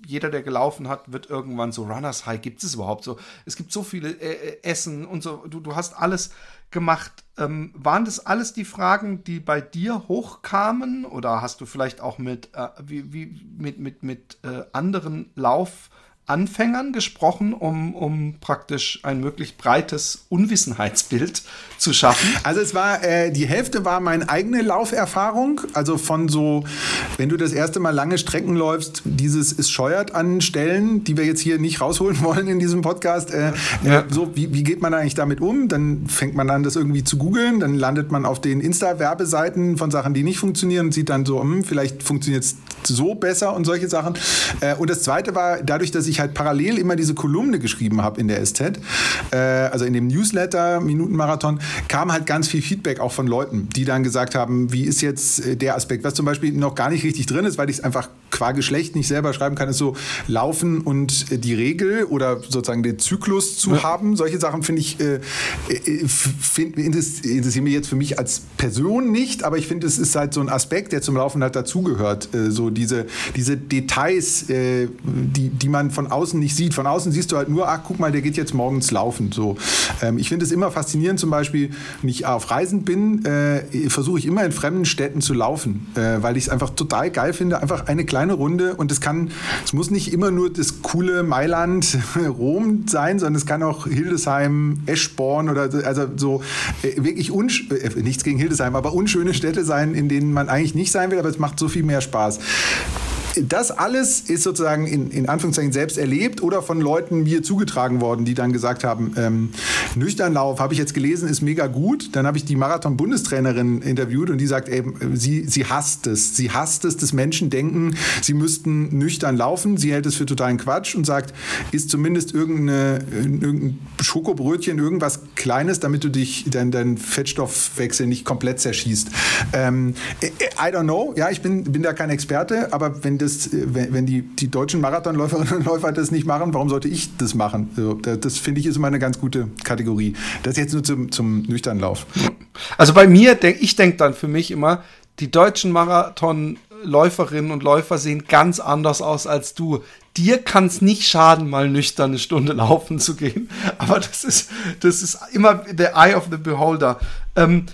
jeder, der gelaufen hat, wird irgendwann so Runners High. Gibt es überhaupt so? Es gibt so viele äh, äh, Essen und so. Du, du hast alles gemacht. Ähm, waren das alles die Fragen, die bei dir hochkamen? Oder hast du vielleicht auch mit, äh, wie, wie, mit, mit, mit äh, anderen Lauf- Anfängern gesprochen, um, um praktisch ein möglichst breites Unwissenheitsbild zu schaffen? Also es war, äh, die Hälfte war meine eigene Lauferfahrung, also von so, wenn du das erste Mal lange Strecken läufst, dieses ist scheuert an Stellen, die wir jetzt hier nicht rausholen wollen in diesem Podcast. Äh, ja. So, wie, wie geht man eigentlich damit um? Dann fängt man an, das irgendwie zu googeln, dann landet man auf den Insta-Werbeseiten von Sachen, die nicht funktionieren und sieht dann so, hm, vielleicht funktioniert es so besser und solche Sachen. Äh, und das zweite war, dadurch, dass ich halt parallel immer diese Kolumne geschrieben habe in der SZ, äh, also in dem Newsletter Minutenmarathon, kam halt ganz viel Feedback auch von Leuten, die dann gesagt haben, wie ist jetzt äh, der Aspekt, was zum Beispiel noch gar nicht richtig drin ist, weil ich es einfach qua Geschlecht nicht selber schreiben kann, ist so Laufen und äh, die Regel oder sozusagen den Zyklus zu ja. haben. Solche Sachen finde ich, äh, äh find, interessieren mich jetzt für mich als Person nicht, aber ich finde, es ist halt so ein Aspekt, der zum Laufen halt dazugehört. Äh, so diese, diese Details, äh, die, die man von außen nicht sieht. Von außen siehst du halt nur, ach, guck mal, der geht jetzt morgens laufen. So. Ähm, ich finde es immer faszinierend, zum Beispiel, wenn ich auf Reisen bin, äh, versuche ich immer in fremden Städten zu laufen, äh, weil ich es einfach total geil finde. Einfach eine kleine Runde und es kann, es muss nicht immer nur das coole Mailand, Rom sein, sondern es kann auch Hildesheim, Eschborn oder also so äh, wirklich unsch äh, nichts gegen Hildesheim, aber unschöne Städte sein, in denen man eigentlich nicht sein will, aber es macht so viel mehr Spaß das alles ist sozusagen in, in Anführungszeichen selbst erlebt oder von Leuten mir zugetragen worden, die dann gesagt haben, ähm, Nüchternlauf, habe ich jetzt gelesen, ist mega gut. Dann habe ich die Marathon-Bundestrainerin interviewt und die sagt, ey, sie, sie hasst es. Sie hasst es, dass Menschen denken, sie müssten nüchtern laufen. Sie hält es für totalen Quatsch und sagt, ist zumindest irgendeine, irgendein Schokobrötchen, irgendwas Kleines, damit du dich, dein, dein Fettstoffwechsel nicht komplett zerschießt. Ähm, I don't know, ja, ich bin, bin da kein Experte, aber wenn das, wenn, wenn die, die deutschen Marathonläuferinnen und Läufer das nicht machen, warum sollte ich das machen? Also, das finde ich ist immer eine ganz gute Kategorie. Das jetzt nur zum, zum Nüchternlauf. Also bei mir, denk, ich denke dann für mich immer, die deutschen Marathonläuferinnen und Läufer sehen ganz anders aus als du. Dir kann es nicht schaden, mal nüchtern eine Stunde laufen zu gehen. Aber das ist, das ist immer the eye of the beholder. Ähm,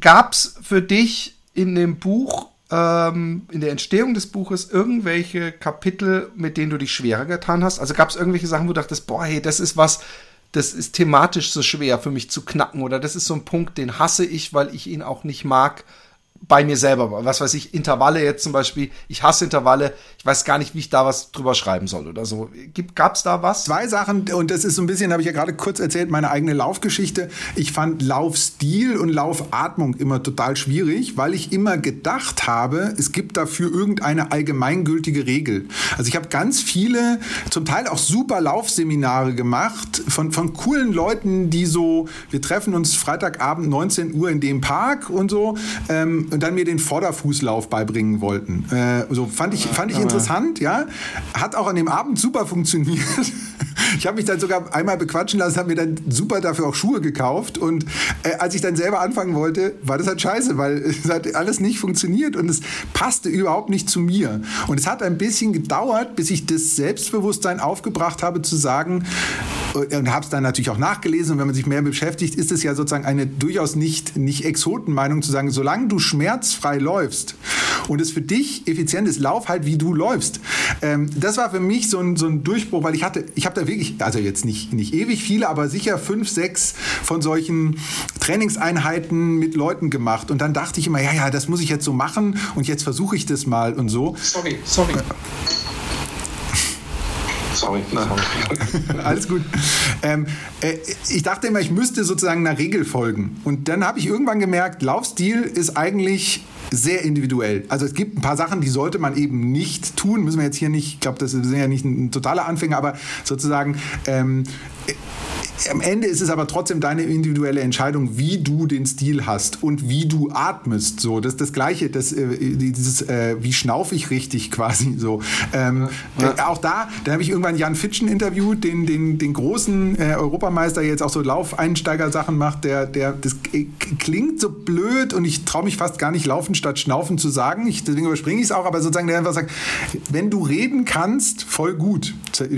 Gab es für dich in dem Buch ähm, in der Entstehung des Buches irgendwelche Kapitel, mit denen du dich schwerer getan hast? Also gab es irgendwelche Sachen, wo du dachtest, boah, hey, das ist was, das ist thematisch so schwer für mich zu knacken oder das ist so ein Punkt, den hasse ich, weil ich ihn auch nicht mag bei mir selber. Was weiß ich, Intervalle jetzt zum Beispiel. Ich hasse Intervalle. Ich weiß gar nicht, wie ich da was drüber schreiben soll oder so. Gab es da was? Zwei Sachen, und das ist so ein bisschen, habe ich ja gerade kurz erzählt, meine eigene Laufgeschichte. Ich fand Laufstil und Laufatmung immer total schwierig, weil ich immer gedacht habe, es gibt dafür irgendeine allgemeingültige Regel. Also ich habe ganz viele, zum Teil auch super Laufseminare gemacht von, von coolen Leuten, die so, wir treffen uns Freitagabend 19 Uhr in dem Park und so. Ähm, und dann mir den Vorderfußlauf beibringen wollten. Äh, so fand ich, fand ich interessant, ja. Hat auch an dem Abend super funktioniert. Ich habe mich dann sogar einmal bequatschen lassen, habe mir dann super dafür auch Schuhe gekauft. Und äh, als ich dann selber anfangen wollte, war das halt scheiße, weil es hat alles nicht funktioniert und es passte überhaupt nicht zu mir. Und es hat ein bisschen gedauert, bis ich das Selbstbewusstsein aufgebracht habe, zu sagen, und habe es dann natürlich auch nachgelesen. Und wenn man sich mehr beschäftigt, ist es ja sozusagen eine durchaus nicht, nicht Exotenmeinung zu sagen, solange du schmerzfrei läufst und es für dich effizient ist, lauf halt wie du läufst. Ähm, das war für mich so ein, so ein Durchbruch, weil ich hatte, ich habe da wirklich, also jetzt nicht, nicht ewig viele, aber sicher fünf, sechs von solchen Trainingseinheiten mit Leuten gemacht. Und dann dachte ich immer, ja, ja, das muss ich jetzt so machen und jetzt versuche ich das mal und so. Sorry, sorry. Sorry. sorry. Alles gut. Ähm, äh, ich dachte immer, ich müsste sozusagen einer Regel folgen. Und dann habe ich irgendwann gemerkt, Laufstil ist eigentlich sehr individuell. Also es gibt ein paar Sachen, die sollte man eben nicht tun. Müssen wir jetzt hier nicht, ich glaube, das sind ja nicht ein, ein totaler Anfänger, aber sozusagen ähm, am Ende ist es aber trotzdem deine individuelle Entscheidung, wie du den Stil hast und wie du atmest. So, das ist das Gleiche, das, äh, dieses, äh, wie schnaufe ich richtig quasi so. Ähm, ja. äh, auch da, da habe ich irgendwann Jan Fitschen interviewt, den, den, den großen äh, Europameister, der jetzt auch so Laufeinsteiger-Sachen macht, der, der, das klingt so blöd und ich traue mich fast gar nicht laufen statt schnaufen zu sagen. Ich, deswegen überspringe ich es auch, aber sozusagen der einfach sagt, wenn du reden kannst, voll gut.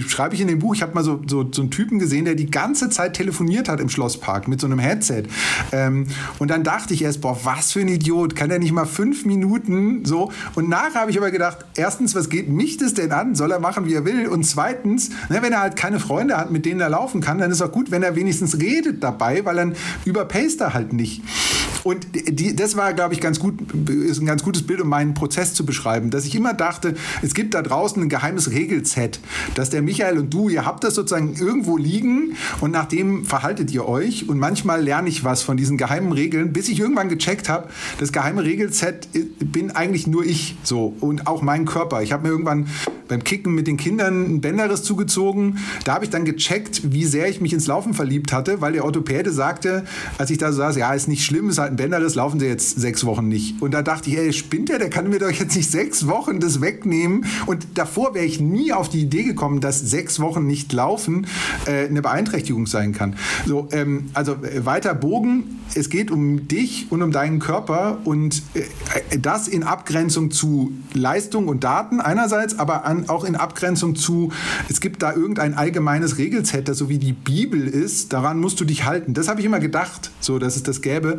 Schreibe ich in dem Buch, ich habe mal so, so, so einen Typen gesehen, der die ganze Zeit telefoniert hat im Schlosspark mit so einem Headset. Ähm, und dann dachte ich erst, boah, was für ein Idiot, kann der nicht mal fünf Minuten so? Und nachher habe ich aber gedacht, erstens, was geht mich das denn an? Soll er machen, wie er will? Und zweitens, ne, wenn er halt keine Freunde hat, mit denen er laufen kann, dann ist auch gut, wenn er wenigstens redet dabei, weil dann überpaced er halt nicht. Und die, das war, glaube ich, ganz gut, ist ein ganz gutes Bild, um meinen Prozess zu beschreiben, dass ich immer dachte, es gibt da draußen ein geheimes Regelset, dass der Michael und du, ihr habt das sozusagen irgendwo liegen und nach dem verhaltet ihr euch. Und manchmal lerne ich was von diesen geheimen Regeln, bis ich irgendwann gecheckt habe, das geheime Regelset bin eigentlich nur ich so und auch mein Körper. Ich habe mir irgendwann beim Kicken mit den Kindern ein Bänderriss zugezogen. Da habe ich dann gecheckt, wie sehr ich mich ins Laufen verliebt hatte, weil der Orthopäde sagte, als ich da saß, ja, ist nicht schlimm, ist halt ein Bänderriss, laufen Sie jetzt sechs Wochen nicht. Und da dachte ich, ey, spinnt der, der kann mir doch jetzt nicht sechs Wochen das wegnehmen. Und davor wäre ich nie auf die Idee gekommen, dass sechs Wochen nicht laufen äh, eine Beeinträchtigung sein kann. So, ähm, also äh, weiter Bogen, es geht um dich und um deinen Körper und äh, das in Abgrenzung zu Leistung und Daten einerseits, aber an, auch in Abgrenzung zu, es gibt da irgendein allgemeines Regelset, das so wie die Bibel ist, daran musst du dich halten. Das habe ich immer gedacht, so dass es das gäbe.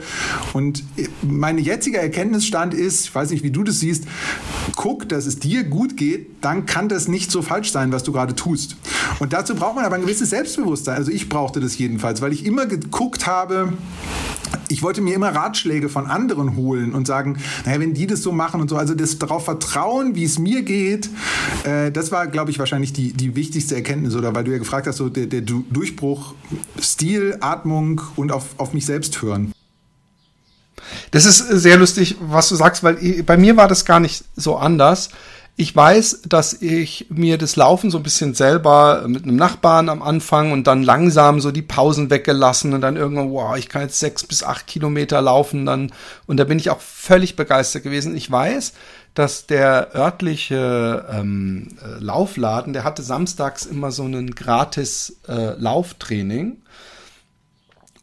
Und mein jetziger Erkenntnisstand ist, ich weiß nicht, wie du das siehst, guck, dass es dir gut geht, dann kann das nicht so falsch sein, was du gerade tust. Und dazu braucht man aber ein gewisses Selbstbewusstsein. Also ich brauchte das jedenfalls, weil ich immer geguckt habe, ich wollte mir immer Ratschläge von anderen holen und sagen, naja, wenn die das so machen und so, also das darauf vertrauen, wie es mir geht, äh, das war, glaube ich, wahrscheinlich die, die wichtigste Erkenntnis, oder weil du ja gefragt hast, so der, der Durchbruch, Stil, Atmung und auf, auf mich selbst hören. Das ist sehr lustig, was du sagst, weil bei mir war das gar nicht so anders. Ich weiß, dass ich mir das Laufen so ein bisschen selber mit einem Nachbarn am Anfang und dann langsam so die Pausen weggelassen und dann irgendwann, wow, ich kann jetzt sechs bis acht Kilometer laufen dann und da bin ich auch völlig begeistert gewesen. Ich weiß, dass der örtliche ähm, äh, Laufladen, der hatte samstags immer so einen gratis äh, Lauftraining.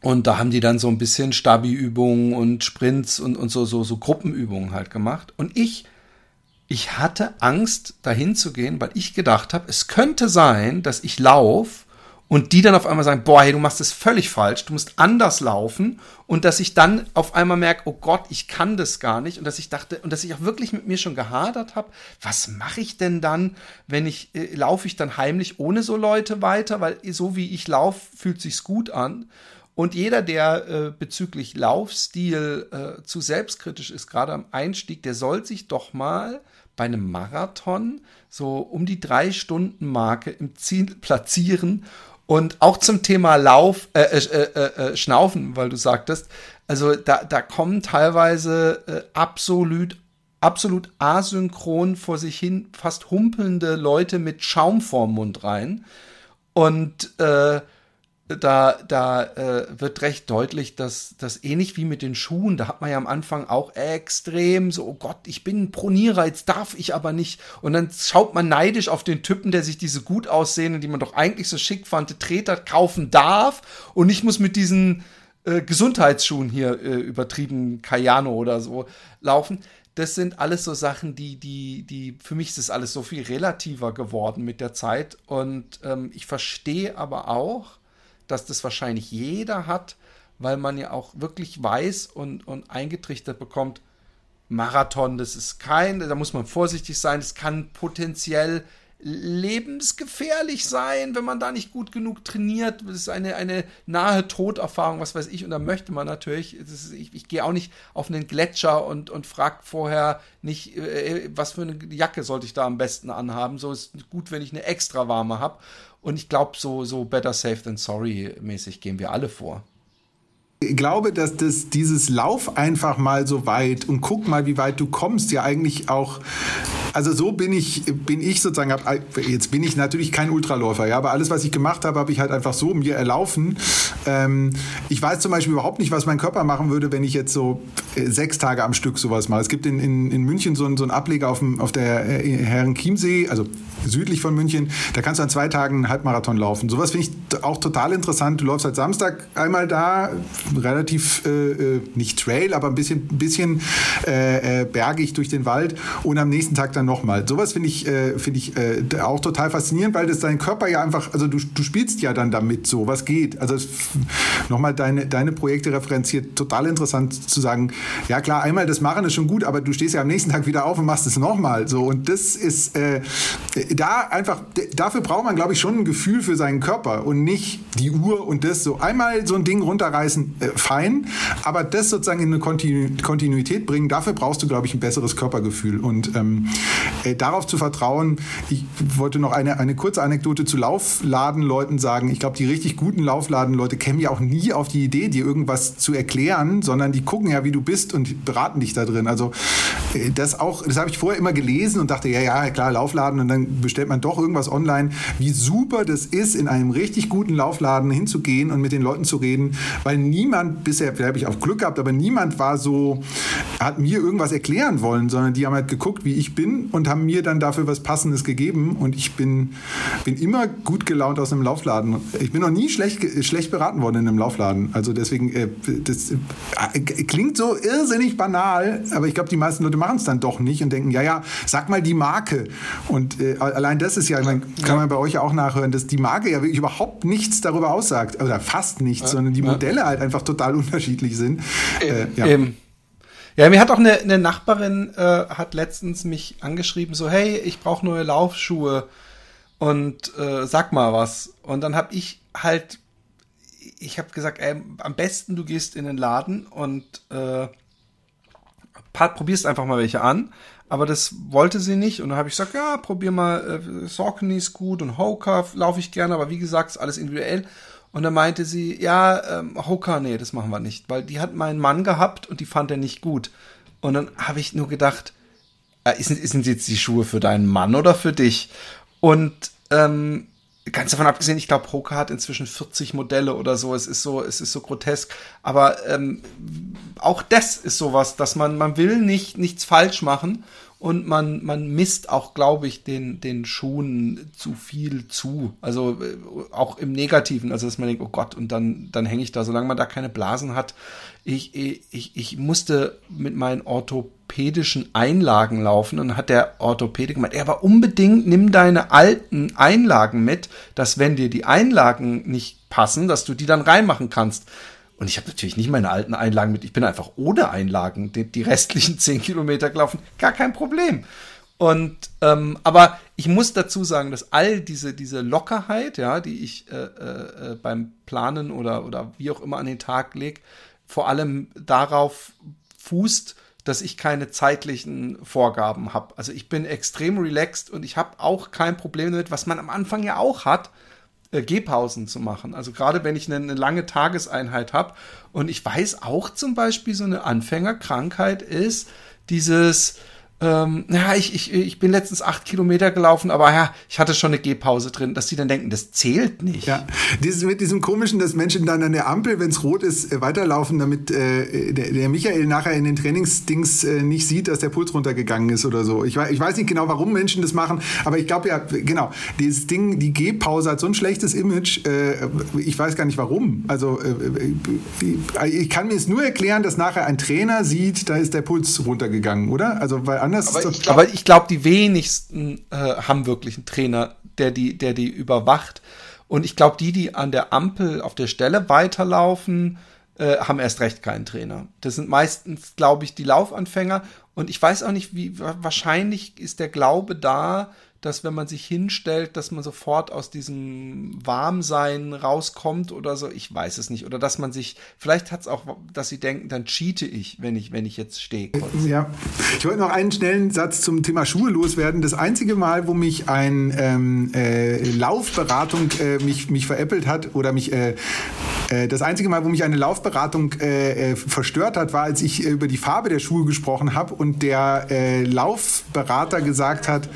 Und da haben die dann so ein bisschen Stabi-Übungen und Sprints und, und so, so, so Gruppenübungen halt gemacht. Und ich ich hatte Angst, dahin zu gehen, weil ich gedacht habe, es könnte sein, dass ich laufe und die dann auf einmal sagen, boah, hey, du machst das völlig falsch, du musst anders laufen. Und dass ich dann auf einmal merke, oh Gott, ich kann das gar nicht. Und dass ich dachte und dass ich auch wirklich mit mir schon gehadert habe, was mache ich denn dann, wenn ich äh, laufe ich dann heimlich ohne so Leute weiter, weil so wie ich laufe, fühlt sich's gut an und jeder, der äh, bezüglich Laufstil äh, zu selbstkritisch ist, gerade am Einstieg, der soll sich doch mal bei einem Marathon so um die drei Stunden Marke im Ziel platzieren und auch zum Thema Lauf, äh, äh, äh, äh, Schnaufen, weil du sagtest, also da, da kommen teilweise äh, absolut, absolut asynchron vor sich hin fast humpelnde Leute mit Schaum vorm Mund rein. Und äh, da, da äh, wird recht deutlich, dass das ähnlich wie mit den Schuhen, da hat man ja am Anfang auch extrem so, oh Gott, ich bin ein Pronierer, jetzt darf ich aber nicht. Und dann schaut man neidisch auf den Typen, der sich diese gut aussehenden, die man doch eigentlich so schick fand, Treter kaufen darf und ich muss mit diesen äh, Gesundheitsschuhen hier äh, übertrieben Cayano oder so laufen. Das sind alles so Sachen, die, die, die, für mich ist das alles so viel relativer geworden mit der Zeit. Und ähm, ich verstehe aber auch, dass das wahrscheinlich jeder hat, weil man ja auch wirklich weiß und, und eingetrichtert bekommt, Marathon, das ist kein, da muss man vorsichtig sein, das kann potenziell lebensgefährlich sein, wenn man da nicht gut genug trainiert. Das ist eine, eine nahe Toderfahrung, was weiß ich. Und da möchte man natürlich, ist, ich, ich gehe auch nicht auf einen Gletscher und, und frage vorher nicht, äh, was für eine Jacke sollte ich da am besten anhaben. So ist gut, wenn ich eine extra warme habe. Und ich glaube, so, so better safe than sorry mäßig gehen wir alle vor. Ich glaube, dass das, dieses Lauf einfach mal so weit und guck mal, wie weit du kommst, ja eigentlich auch also so bin ich, bin ich sozusagen, jetzt bin ich natürlich kein Ultraläufer, ja, aber alles, was ich gemacht habe, habe ich halt einfach so mir erlaufen. Ähm, ich weiß zum Beispiel überhaupt nicht, was mein Körper machen würde, wenn ich jetzt so äh, sechs Tage am Stück sowas mache. Es gibt in, in, in München so einen, so einen Ableger auf, dem, auf der äh, Herrenchiemsee, also südlich von München, da kannst du an zwei Tagen einen Halbmarathon laufen. Sowas finde ich auch total interessant. Du läufst halt Samstag einmal da, relativ, äh, äh nicht Trail, aber ein bisschen, bisschen äh, bergig durch den Wald und am nächsten Tag dann dann nochmal. Sowas finde ich, äh, find ich äh, auch total faszinierend, weil das dein Körper ja einfach, also du, du spielst ja dann damit so, was geht. Also nochmal deine, deine Projekte referenziert, total interessant zu sagen, ja klar, einmal das machen ist schon gut, aber du stehst ja am nächsten Tag wieder auf und machst es nochmal. So. Und das ist äh, da einfach, dafür braucht man, glaube ich, schon ein Gefühl für seinen Körper und nicht die Uhr und das so. Einmal so ein Ding runterreißen, äh, fein, aber das sozusagen in eine Kontinu Kontinuität bringen, dafür brauchst du, glaube ich, ein besseres Körpergefühl. Und ähm, äh, darauf zu vertrauen, ich wollte noch eine, eine kurze Anekdote zu Laufladenleuten sagen. Ich glaube, die richtig guten Laufladenleute kämen ja auch nie auf die Idee, dir irgendwas zu erklären, sondern die gucken ja, wie du bist und beraten dich da drin. Also äh, das auch, das habe ich vorher immer gelesen und dachte, ja, ja, klar, Laufladen und dann bestellt man doch irgendwas online. Wie super das ist, in einem richtig guten Laufladen hinzugehen und mit den Leuten zu reden, weil niemand bisher, vielleicht habe ich auch Glück gehabt, aber niemand war so, hat mir irgendwas erklären wollen, sondern die haben halt geguckt, wie ich bin und haben mir dann dafür was Passendes gegeben und ich bin, bin immer gut gelaunt aus einem Laufladen. Ich bin noch nie schlecht, schlecht beraten worden in einem Laufladen. Also deswegen, äh, das äh, klingt so irrsinnig banal, aber ich glaube, die meisten Leute machen es dann doch nicht und denken, ja, ja, sag mal die Marke. Und äh, allein das ist ja, mein, kann man bei euch ja auch nachhören, dass die Marke ja wirklich überhaupt nichts darüber aussagt, oder fast nichts, sondern die Modelle halt einfach total unterschiedlich sind. Äh, ja. Eben. Ja, mir hat auch eine, eine Nachbarin äh, hat letztens mich angeschrieben, so hey, ich brauche neue Laufschuhe und äh, sag mal was. Und dann habe ich halt, ich habe gesagt, ey, am besten du gehst in den Laden und äh, probierst einfach mal welche an. Aber das wollte sie nicht und dann habe ich gesagt, ja, probier mal äh, Saucony ist gut und Hoka laufe ich gerne, aber wie gesagt, ist alles individuell. Und dann meinte sie, ja, ähm, Hoka, nee, das machen wir nicht, weil die hat meinen Mann gehabt und die fand er nicht gut. Und dann habe ich nur gedacht, äh, sind, sind jetzt die Schuhe für deinen Mann oder für dich? Und ähm, ganz davon abgesehen, ich glaube, Hoka hat inzwischen 40 Modelle oder so. Es ist so, es ist so grotesk. Aber ähm, auch das ist sowas, dass man, man will nicht nichts falsch machen und man, man misst auch, glaube ich, den, den Schuhen zu viel zu. Also äh, auch im Negativen, also dass man denkt, oh Gott, und dann, dann hänge ich da, solange man da keine Blasen hat. Ich, ich, ich musste mit meinen orthopädischen Einlagen laufen und hat der Orthopäde gemeint, er aber unbedingt nimm deine alten Einlagen mit, dass wenn dir die Einlagen nicht passen, dass du die dann reinmachen kannst. Und ich habe natürlich nicht meine alten Einlagen mit. Ich bin einfach ohne Einlagen die, die restlichen zehn Kilometer gelaufen. Gar kein Problem. Und ähm, aber ich muss dazu sagen, dass all diese diese Lockerheit, ja, die ich äh, äh, äh beim Planen oder oder wie auch immer an den Tag lege, vor allem darauf fußt, dass ich keine zeitlichen Vorgaben habe. Also ich bin extrem relaxed und ich habe auch kein Problem damit, was man am Anfang ja auch hat, äh, Gehpausen zu machen. Also gerade wenn ich eine, eine lange Tageseinheit habe. Und ich weiß auch zum Beispiel, so eine Anfängerkrankheit ist dieses, ähm, ja, ich, ich, ich bin letztens acht Kilometer gelaufen, aber ja, ich hatte schon eine Gehpause drin, dass die dann denken, das zählt nicht. Ja, dieses mit diesem komischen, dass Menschen dann an der Ampel, wenn es rot ist, äh, weiterlaufen, damit äh, der, der, Michael nachher in den Trainingsdings äh, nicht sieht, dass der Puls runtergegangen ist oder so. Ich, ich weiß nicht genau, warum Menschen das machen, aber ich glaube ja, genau, dieses Ding, die Gehpause hat so ein schlechtes Image, äh, ich weiß gar nicht warum. Also äh, äh, ich kann mir es nur erklären, dass nachher ein Trainer sieht, da ist der Puls runtergegangen, oder? Also weil anders aber ist ich glaub, Aber ich glaube, die wenigsten äh, haben wirklich einen Trainer, der die, der die überwacht. Und ich glaube, die, die an der Ampel auf der Stelle weiterlaufen, äh, haben erst recht keinen Trainer. Das sind meistens, glaube ich, die Laufanfänger. Und ich weiß auch nicht, wie wahrscheinlich ist der Glaube da, dass wenn man sich hinstellt, dass man sofort aus diesem Warmsein rauskommt oder so. Ich weiß es nicht. Oder dass man sich, vielleicht hat es auch, dass sie denken, dann cheate ich, wenn ich, wenn ich jetzt stehe. Ja, ich wollte noch einen schnellen Satz zum Thema Schuhe loswerden. Das einzige Mal, wo mich ein ähm, äh, Laufberatung äh, mich, mich veräppelt hat oder mich äh, äh das einzige Mal, wo mich eine Laufberatung äh, äh, verstört hat, war, als ich über die Farbe der Schuhe gesprochen habe und der Laufberater gesagt hat,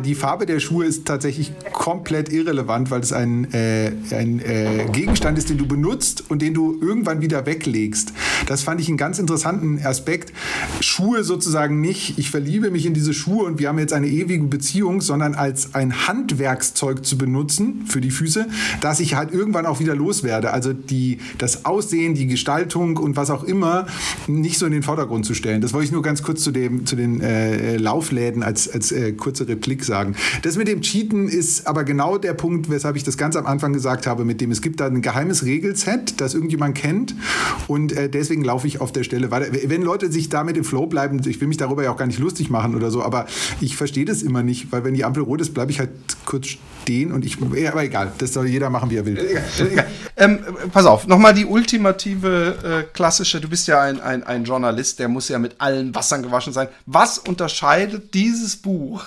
die Farbe der Schuhe ist tatsächlich komplett irrelevant, weil es ein, äh, ein äh, Gegenstand ist, den du benutzt und den du irgendwann wieder weglegst. Das fand ich einen ganz interessanten Aspekt. Schuhe sozusagen nicht, ich verliebe mich in diese Schuhe und wir haben jetzt eine ewige Beziehung, sondern als ein Handwerkszeug zu benutzen für die Füße, dass ich halt irgendwann auch wieder loswerde. Also die, das Aussehen, die Gestaltung und was auch immer nicht so in den Vordergrund zu stellen. Das wollte ich nur ganz kurz zu, dem, zu den äh, Laufläden als, als äh, kurze Replik sagen. Das mit dem Cheaten ist aber genau der Punkt, weshalb ich das ganz am Anfang gesagt habe, mit dem es gibt da ein geheimes Regelset, das irgendjemand kennt und äh, deswegen laufe ich auf der Stelle weiter. Wenn Leute sich damit im Flow bleiben, ich will mich darüber ja auch gar nicht lustig machen oder so, aber ich verstehe das immer nicht, weil wenn die Ampel rot ist, bleibe ich halt kurz stehen und ich, aber egal, das soll jeder machen, wie er will. ähm, pass auf, nochmal die ultimative äh, klassische, du bist ja ein, ein, ein Journalist, der muss ja mit allen Wassern gewaschen sein. Was unterscheidet dieses Buch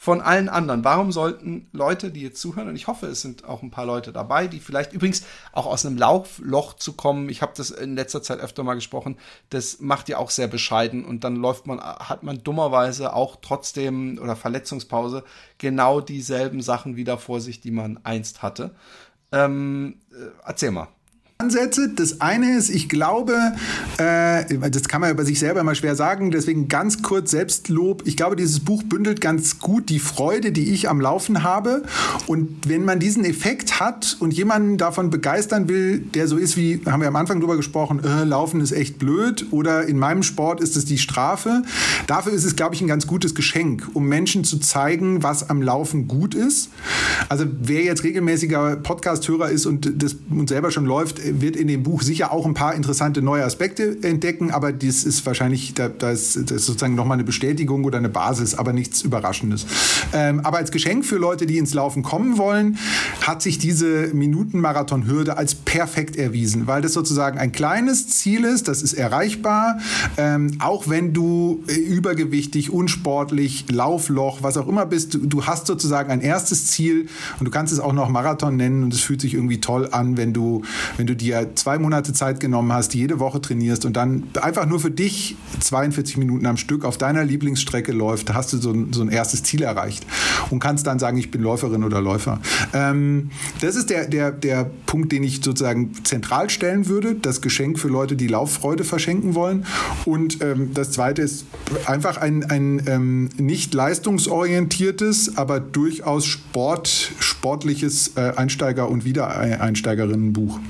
von allen anderen. Warum sollten Leute, die jetzt zuhören, und ich hoffe, es sind auch ein paar Leute dabei, die vielleicht übrigens auch aus einem Laufloch zu kommen, ich habe das in letzter Zeit öfter mal gesprochen, das macht ja auch sehr bescheiden und dann läuft man, hat man dummerweise auch trotzdem oder Verletzungspause genau dieselben Sachen wieder vor sich, die man einst hatte. Ähm, äh, erzähl mal. Ansätze. Das eine ist, ich glaube, äh, das kann man über sich selber immer schwer sagen, deswegen ganz kurz Selbstlob. Ich glaube, dieses Buch bündelt ganz gut die Freude, die ich am Laufen habe. Und wenn man diesen Effekt hat und jemanden davon begeistern will, der so ist wie, haben wir am Anfang drüber gesprochen, äh, Laufen ist echt blöd oder in meinem Sport ist es die Strafe. Dafür ist es, glaube ich, ein ganz gutes Geschenk, um Menschen zu zeigen, was am Laufen gut ist. Also wer jetzt regelmäßiger Podcast-Hörer ist und das und selber schon läuft, wird in dem Buch sicher auch ein paar interessante neue Aspekte entdecken, aber das ist wahrscheinlich, da, da ist, das ist sozusagen nochmal eine Bestätigung oder eine Basis, aber nichts Überraschendes. Ähm, aber als Geschenk für Leute, die ins Laufen kommen wollen, hat sich diese Minutenmarathon-Hürde als perfekt erwiesen, weil das sozusagen ein kleines Ziel ist, das ist erreichbar, ähm, auch wenn du äh, übergewichtig, unsportlich, Laufloch, was auch immer bist, du, du hast sozusagen ein erstes Ziel und du kannst es auch noch Marathon nennen und es fühlt sich irgendwie toll an, wenn du, wenn du dir zwei Monate Zeit genommen hast, jede Woche trainierst und dann einfach nur für dich 42 Minuten am Stück auf deiner Lieblingsstrecke läuft, hast du so ein, so ein erstes Ziel erreicht und kannst dann sagen, ich bin Läuferin oder Läufer. Ähm, das ist der, der, der Punkt, den ich sozusagen zentral stellen würde, das Geschenk für Leute, die Lauffreude verschenken wollen. Und ähm, das Zweite ist einfach ein, ein ähm, nicht leistungsorientiertes, aber durchaus Sport, sportliches äh, Einsteiger- und Wiedereinsteigerinnenbuch.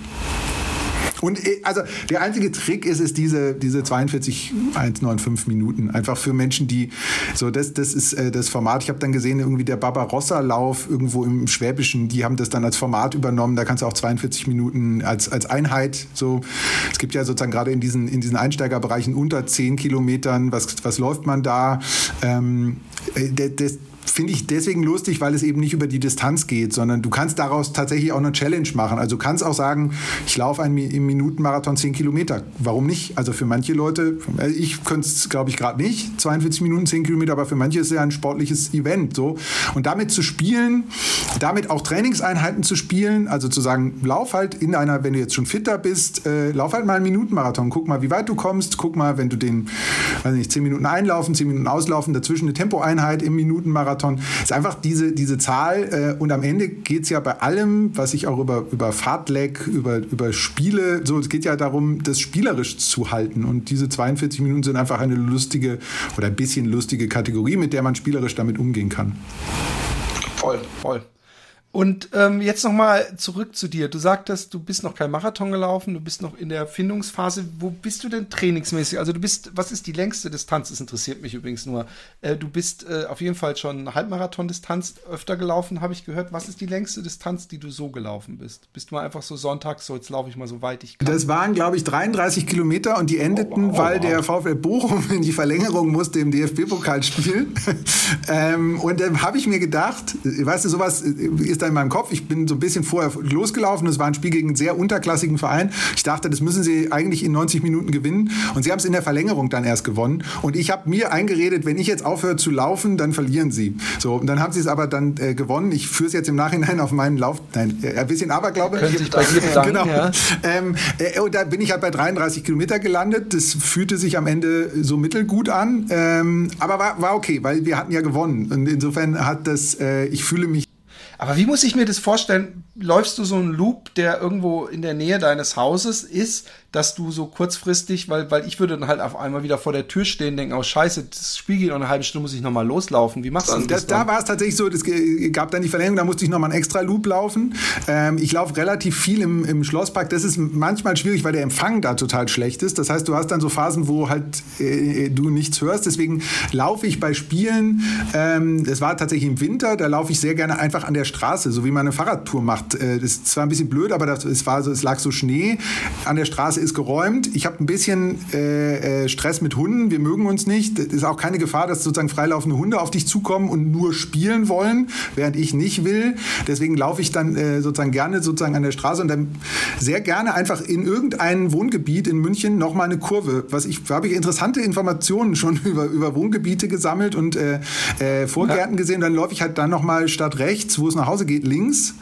Und äh, also der einzige Trick ist es diese, diese 42, 195 Minuten. Einfach für Menschen, die so, das, das ist äh, das Format. Ich habe dann gesehen, irgendwie der Barbarossa-Lauf irgendwo im Schwäbischen, die haben das dann als Format übernommen. Da kannst du auch 42 Minuten als, als Einheit so. Es gibt ja sozusagen gerade in diesen, in diesen Einsteigerbereichen unter 10 Kilometern, was, was läuft man da? Ähm, äh, das, finde ich deswegen lustig, weil es eben nicht über die Distanz geht, sondern du kannst daraus tatsächlich auch eine Challenge machen. Also du kannst auch sagen, ich laufe einen im Minutenmarathon 10 Kilometer. Warum nicht? Also für manche Leute, äh, ich könnte es glaube ich gerade nicht, 42 Minuten 10 Kilometer, aber für manche ist es ja ein sportliches Event. So. Und damit zu spielen, damit auch Trainingseinheiten zu spielen, also zu sagen, lauf halt in einer, wenn du jetzt schon fitter bist, äh, lauf halt mal einen Minutenmarathon. Guck mal, wie weit du kommst. Guck mal, wenn du den, weiß nicht, 10 Minuten einlaufen, 10 Minuten auslaufen, dazwischen eine Tempoeinheit im Minutenmarathon Marathon. Es ist einfach diese, diese Zahl äh, und am Ende geht es ja bei allem, was ich auch über, über Fahrtleck, über, über Spiele, so, es geht ja darum, das spielerisch zu halten. Und diese 42 Minuten sind einfach eine lustige oder ein bisschen lustige Kategorie, mit der man spielerisch damit umgehen kann. Voll, voll. Und ähm, jetzt nochmal zurück zu dir. Du sagtest, du bist noch kein Marathon gelaufen, du bist noch in der Findungsphase. Wo bist du denn trainingsmäßig? Also du bist, was ist die längste Distanz? Das interessiert mich übrigens nur. Äh, du bist äh, auf jeden Fall schon Halbmarathon-Distanz öfter gelaufen, habe ich gehört. Was ist die längste Distanz, die du so gelaufen bist? Bist du mal einfach so sonntags, so jetzt laufe ich mal so weit ich kann? Das waren, glaube ich, 33 Kilometer und die endeten, oh, wow, weil wow. der VfL Bochum in die Verlängerung musste im DFB-Pokalspiel. ähm, und dann habe ich mir gedacht, weißt du, sowas ist ist da in meinem Kopf. Ich bin so ein bisschen vorher losgelaufen. Es war ein Spiel gegen einen sehr unterklassigen Verein. Ich dachte, das müssen sie eigentlich in 90 Minuten gewinnen. Und sie haben es in der Verlängerung dann erst gewonnen. Und ich habe mir eingeredet, wenn ich jetzt aufhöre zu laufen, dann verlieren sie. So, und dann haben sie es aber dann äh, gewonnen. Ich führe es jetzt im Nachhinein auf meinen Lauf. Nein, äh, ein bisschen Aberglaube. Können sich bei dir bedanken, genau. Ja. Ähm, äh, und da bin ich halt bei 33 Kilometer gelandet. Das fühlte sich am Ende so mittelgut an. Ähm, aber war, war okay, weil wir hatten ja gewonnen. Und insofern hat das, äh, ich fühle mich aber wie muss ich mir das vorstellen? Läufst du so einen Loop, der irgendwo in der Nähe deines Hauses ist, dass du so kurzfristig, weil, weil ich würde dann halt auf einmal wieder vor der Tür stehen, denken, oh scheiße, das Spiel geht noch eine halbe Stunde, muss ich nochmal loslaufen. Wie machst du das? das da war es tatsächlich so, es gab dann die Verlängerung, da musste ich nochmal einen extra Loop laufen. Ähm, ich laufe relativ viel im, im Schlosspark. Das ist manchmal schwierig, weil der Empfang da total schlecht ist. Das heißt, du hast dann so Phasen, wo halt äh, du nichts hörst. Deswegen laufe ich bei Spielen, ähm, das war tatsächlich im Winter, da laufe ich sehr gerne einfach an der Straße, so wie man eine Fahrradtour macht. Äh, das ist zwar ein bisschen blöd, aber das, es, war so, es lag so Schnee an der Straße Straße ist geräumt. Ich habe ein bisschen äh, äh, Stress mit Hunden. Wir mögen uns nicht. Es ist auch keine Gefahr, dass sozusagen freilaufende Hunde auf dich zukommen und nur spielen wollen, während ich nicht will. Deswegen laufe ich dann äh, sozusagen gerne sozusagen an der Straße und dann sehr gerne einfach in irgendein Wohngebiet in München nochmal eine Kurve. Was ich habe ich interessante Informationen schon über, über Wohngebiete gesammelt und äh, äh, Vorgärten ja. gesehen. dann läufe ich halt dann nochmal statt rechts, wo es nach Hause geht, links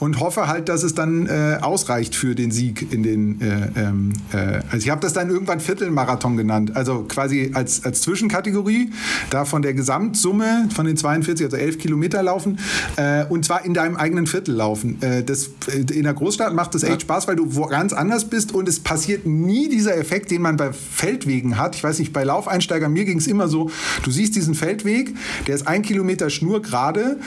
und hoffe halt, dass es dann äh, ausreicht für den Sieg in den. Äh, ähm, äh, also ich habe das dann irgendwann Viertelmarathon genannt, also quasi als, als Zwischenkategorie, da von der Gesamtsumme von den 42, also 11 Kilometer laufen äh, und zwar in deinem eigenen Viertel laufen. Äh, das, in der Großstadt macht das echt ja. Spaß, weil du wo ganz anders bist und es passiert nie dieser Effekt, den man bei Feldwegen hat. Ich weiß nicht, bei Laufeinsteigern, mir ging es immer so, du siehst diesen Feldweg, der ist ein Kilometer schnurgerade,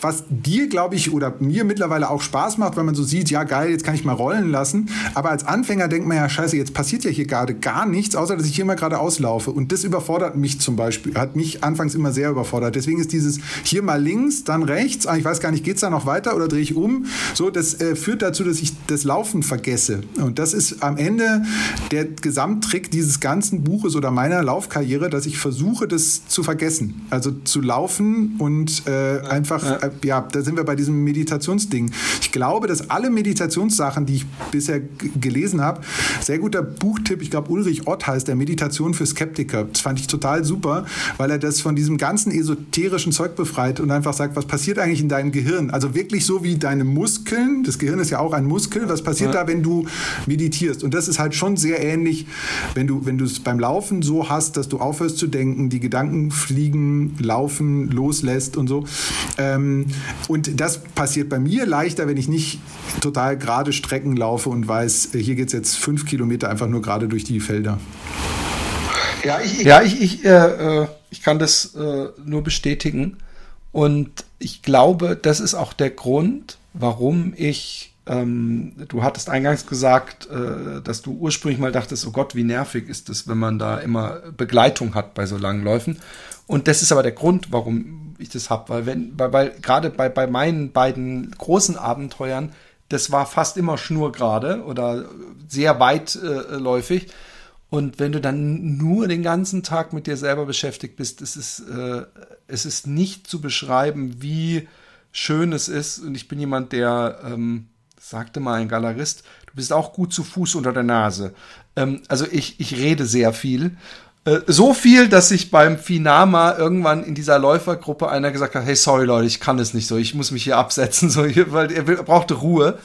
was dir, glaube ich, oder mir mittlerweile auch Spaß macht, weil man so sieht, ja geil, jetzt kann ich mal rollen lassen. Aber als Anfänger denkt man ja, scheiße, jetzt passiert ja hier gerade gar nichts, außer dass ich hier mal gerade auslaufe. Und das überfordert mich zum Beispiel, hat mich anfangs immer sehr überfordert. Deswegen ist dieses hier mal links, dann rechts, ah, ich weiß gar nicht, geht es da noch weiter oder drehe ich um? So, das äh, führt dazu, dass ich das Laufen vergesse. Und das ist am Ende der Gesamttrick dieses ganzen Buches oder meiner Laufkarriere, dass ich versuche, das zu vergessen. Also zu laufen und äh, einfach, ja. Äh, ja, da sind wir bei diesem Meditationsding. Ich glaube, dass alle Meditationssachen, die ich bisher gelesen habe, sehr guter Buchtipp, ich glaube Ulrich Ott heißt der Meditation für Skeptiker. Das fand ich total super, weil er das von diesem ganzen esoterischen Zeug befreit und einfach sagt, was passiert eigentlich in deinem Gehirn? Also wirklich so wie deine Muskeln, das Gehirn ist ja auch ein Muskel, was passiert ja. da, wenn du meditierst? Und das ist halt schon sehr ähnlich, wenn du, wenn du es beim Laufen so hast, dass du aufhörst zu denken, die Gedanken fliegen, laufen, loslässt und so. Ähm, und das passiert bei mir leichter, wenn ich nicht total gerade Strecken laufe und weiß, hier geht es jetzt fünf Kilometer einfach nur gerade durch die Felder. Ja, ich, ich, ja, ich, ich, äh, äh, ich kann das äh, nur bestätigen. Und ich glaube, das ist auch der Grund, warum ich, ähm, du hattest eingangs gesagt, äh, dass du ursprünglich mal dachtest, oh Gott, wie nervig ist es, wenn man da immer Begleitung hat bei so langen Läufen. Und das ist aber der Grund, warum ich das habe, weil wenn, weil, weil gerade bei, bei meinen beiden großen Abenteuern, das war fast immer schnurgerade oder sehr weitläufig. Und wenn du dann nur den ganzen Tag mit dir selber beschäftigt bist, es ist, äh, es ist nicht zu beschreiben, wie schön es ist. Und ich bin jemand, der, ähm, sagte mal ein Galerist, du bist auch gut zu Fuß unter der Nase. Ähm, also ich, ich rede sehr viel. Äh, so viel, dass sich beim Finama irgendwann in dieser Läufergruppe einer gesagt hat, hey, sorry Leute, ich kann es nicht so, ich muss mich hier absetzen, so, weil er brauchte Ruhe.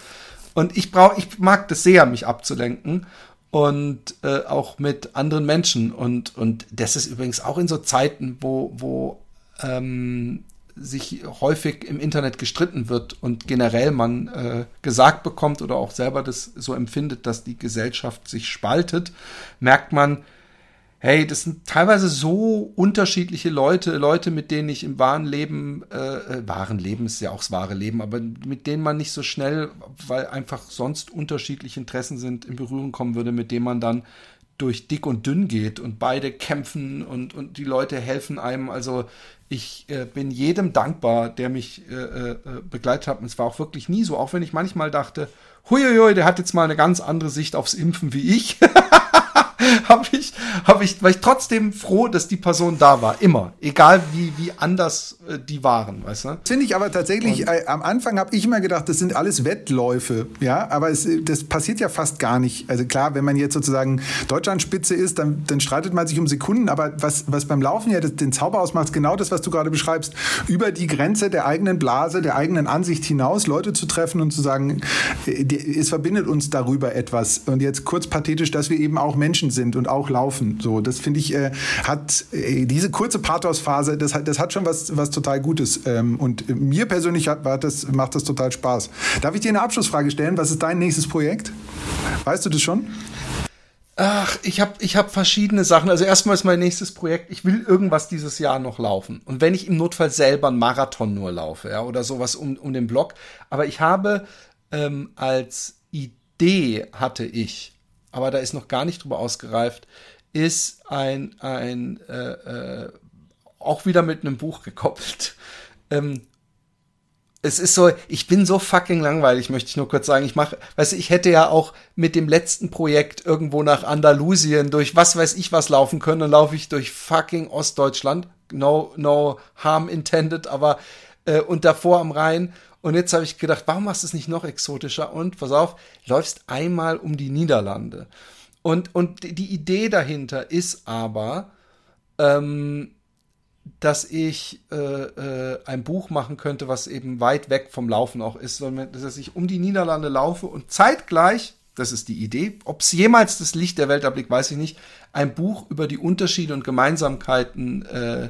Und ich brauche, ich mag das sehr, mich abzulenken und äh, auch mit anderen Menschen. Und, und das ist übrigens auch in so Zeiten, wo, wo ähm, sich häufig im Internet gestritten wird und generell man äh, gesagt bekommt oder auch selber das so empfindet, dass die Gesellschaft sich spaltet, merkt man, hey, das sind teilweise so unterschiedliche Leute, Leute, mit denen ich im wahren Leben, äh, äh, wahren Leben ist ja auch das wahre Leben, aber mit denen man nicht so schnell, weil einfach sonst unterschiedliche Interessen sind, in Berührung kommen würde, mit denen man dann durch dick und dünn geht und beide kämpfen und, und die Leute helfen einem. Also ich äh, bin jedem dankbar, der mich äh, äh, begleitet hat. Und es war auch wirklich nie so, auch wenn ich manchmal dachte, huiuiui, der hat jetzt mal eine ganz andere Sicht aufs Impfen wie ich. habe ich, hab ich, war ich trotzdem froh, dass die Person da war. Immer. Egal wie, wie anders äh, die waren, weißt du? Finde ich aber tatsächlich, äh, am Anfang habe ich immer gedacht, das sind alles Wettläufe, ja, aber es, das passiert ja fast gar nicht. Also klar, wenn man jetzt sozusagen Deutschlandspitze ist, dann, dann streitet man sich um Sekunden, aber was, was beim Laufen ja das, den Zauber ausmacht, ist genau das, was du gerade beschreibst. Über die Grenze der eigenen Blase, der eigenen Ansicht hinaus, Leute zu treffen und zu sagen, äh, es verbindet uns darüber etwas. Und jetzt kurz pathetisch, dass wir eben auch Menschen sind und auch laufen. So, das finde ich, äh, hat äh, diese kurze Pathosphase, das hat, das hat schon was, was total Gutes. Ähm, und mir persönlich hat das, macht das total Spaß. Darf ich dir eine Abschlussfrage stellen? Was ist dein nächstes Projekt? Weißt du das schon? Ach, ich habe ich hab verschiedene Sachen. Also erstmal ist mein nächstes Projekt, ich will irgendwas dieses Jahr noch laufen. Und wenn ich im Notfall selber einen Marathon nur laufe, ja, oder sowas um, um den Block. Aber ich habe ähm, als Idee hatte ich aber da ist noch gar nicht drüber ausgereift, ist ein, ein äh, äh, auch wieder mit einem Buch gekoppelt. Ähm, es ist so, ich bin so fucking langweilig, möchte ich nur kurz sagen. Ich mache, weißt du, ich hätte ja auch mit dem letzten Projekt irgendwo nach Andalusien durch was weiß ich was laufen können. Dann laufe ich durch fucking Ostdeutschland. No, no harm intended, aber äh, und davor am Rhein. Und jetzt habe ich gedacht, warum machst du es nicht noch exotischer? Und pass auf, läufst einmal um die Niederlande. Und, und die Idee dahinter ist aber, ähm, dass ich äh, äh, ein Buch machen könnte, was eben weit weg vom Laufen auch ist, sondern dass ich um die Niederlande laufe und zeitgleich, das ist die Idee, ob es jemals das Licht der Welt erblickt, weiß ich nicht, ein Buch über die Unterschiede und Gemeinsamkeiten äh,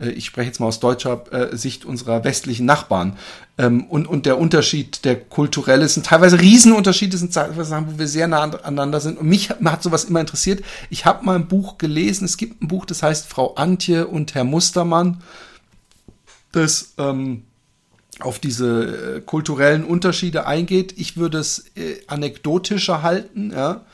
ich spreche jetzt mal aus deutscher äh, Sicht unserer westlichen Nachbarn. Ähm, und, und der Unterschied, der kulturelle, sind teilweise Riesenunterschiede, sind Sachen, wo wir sehr nah aneinander sind. Und mich hat sowas immer interessiert. Ich habe mal ein Buch gelesen, es gibt ein Buch, das heißt Frau Antje und Herr Mustermann, das ähm, auf diese äh, kulturellen Unterschiede eingeht. Ich würde es äh, anekdotischer halten, ja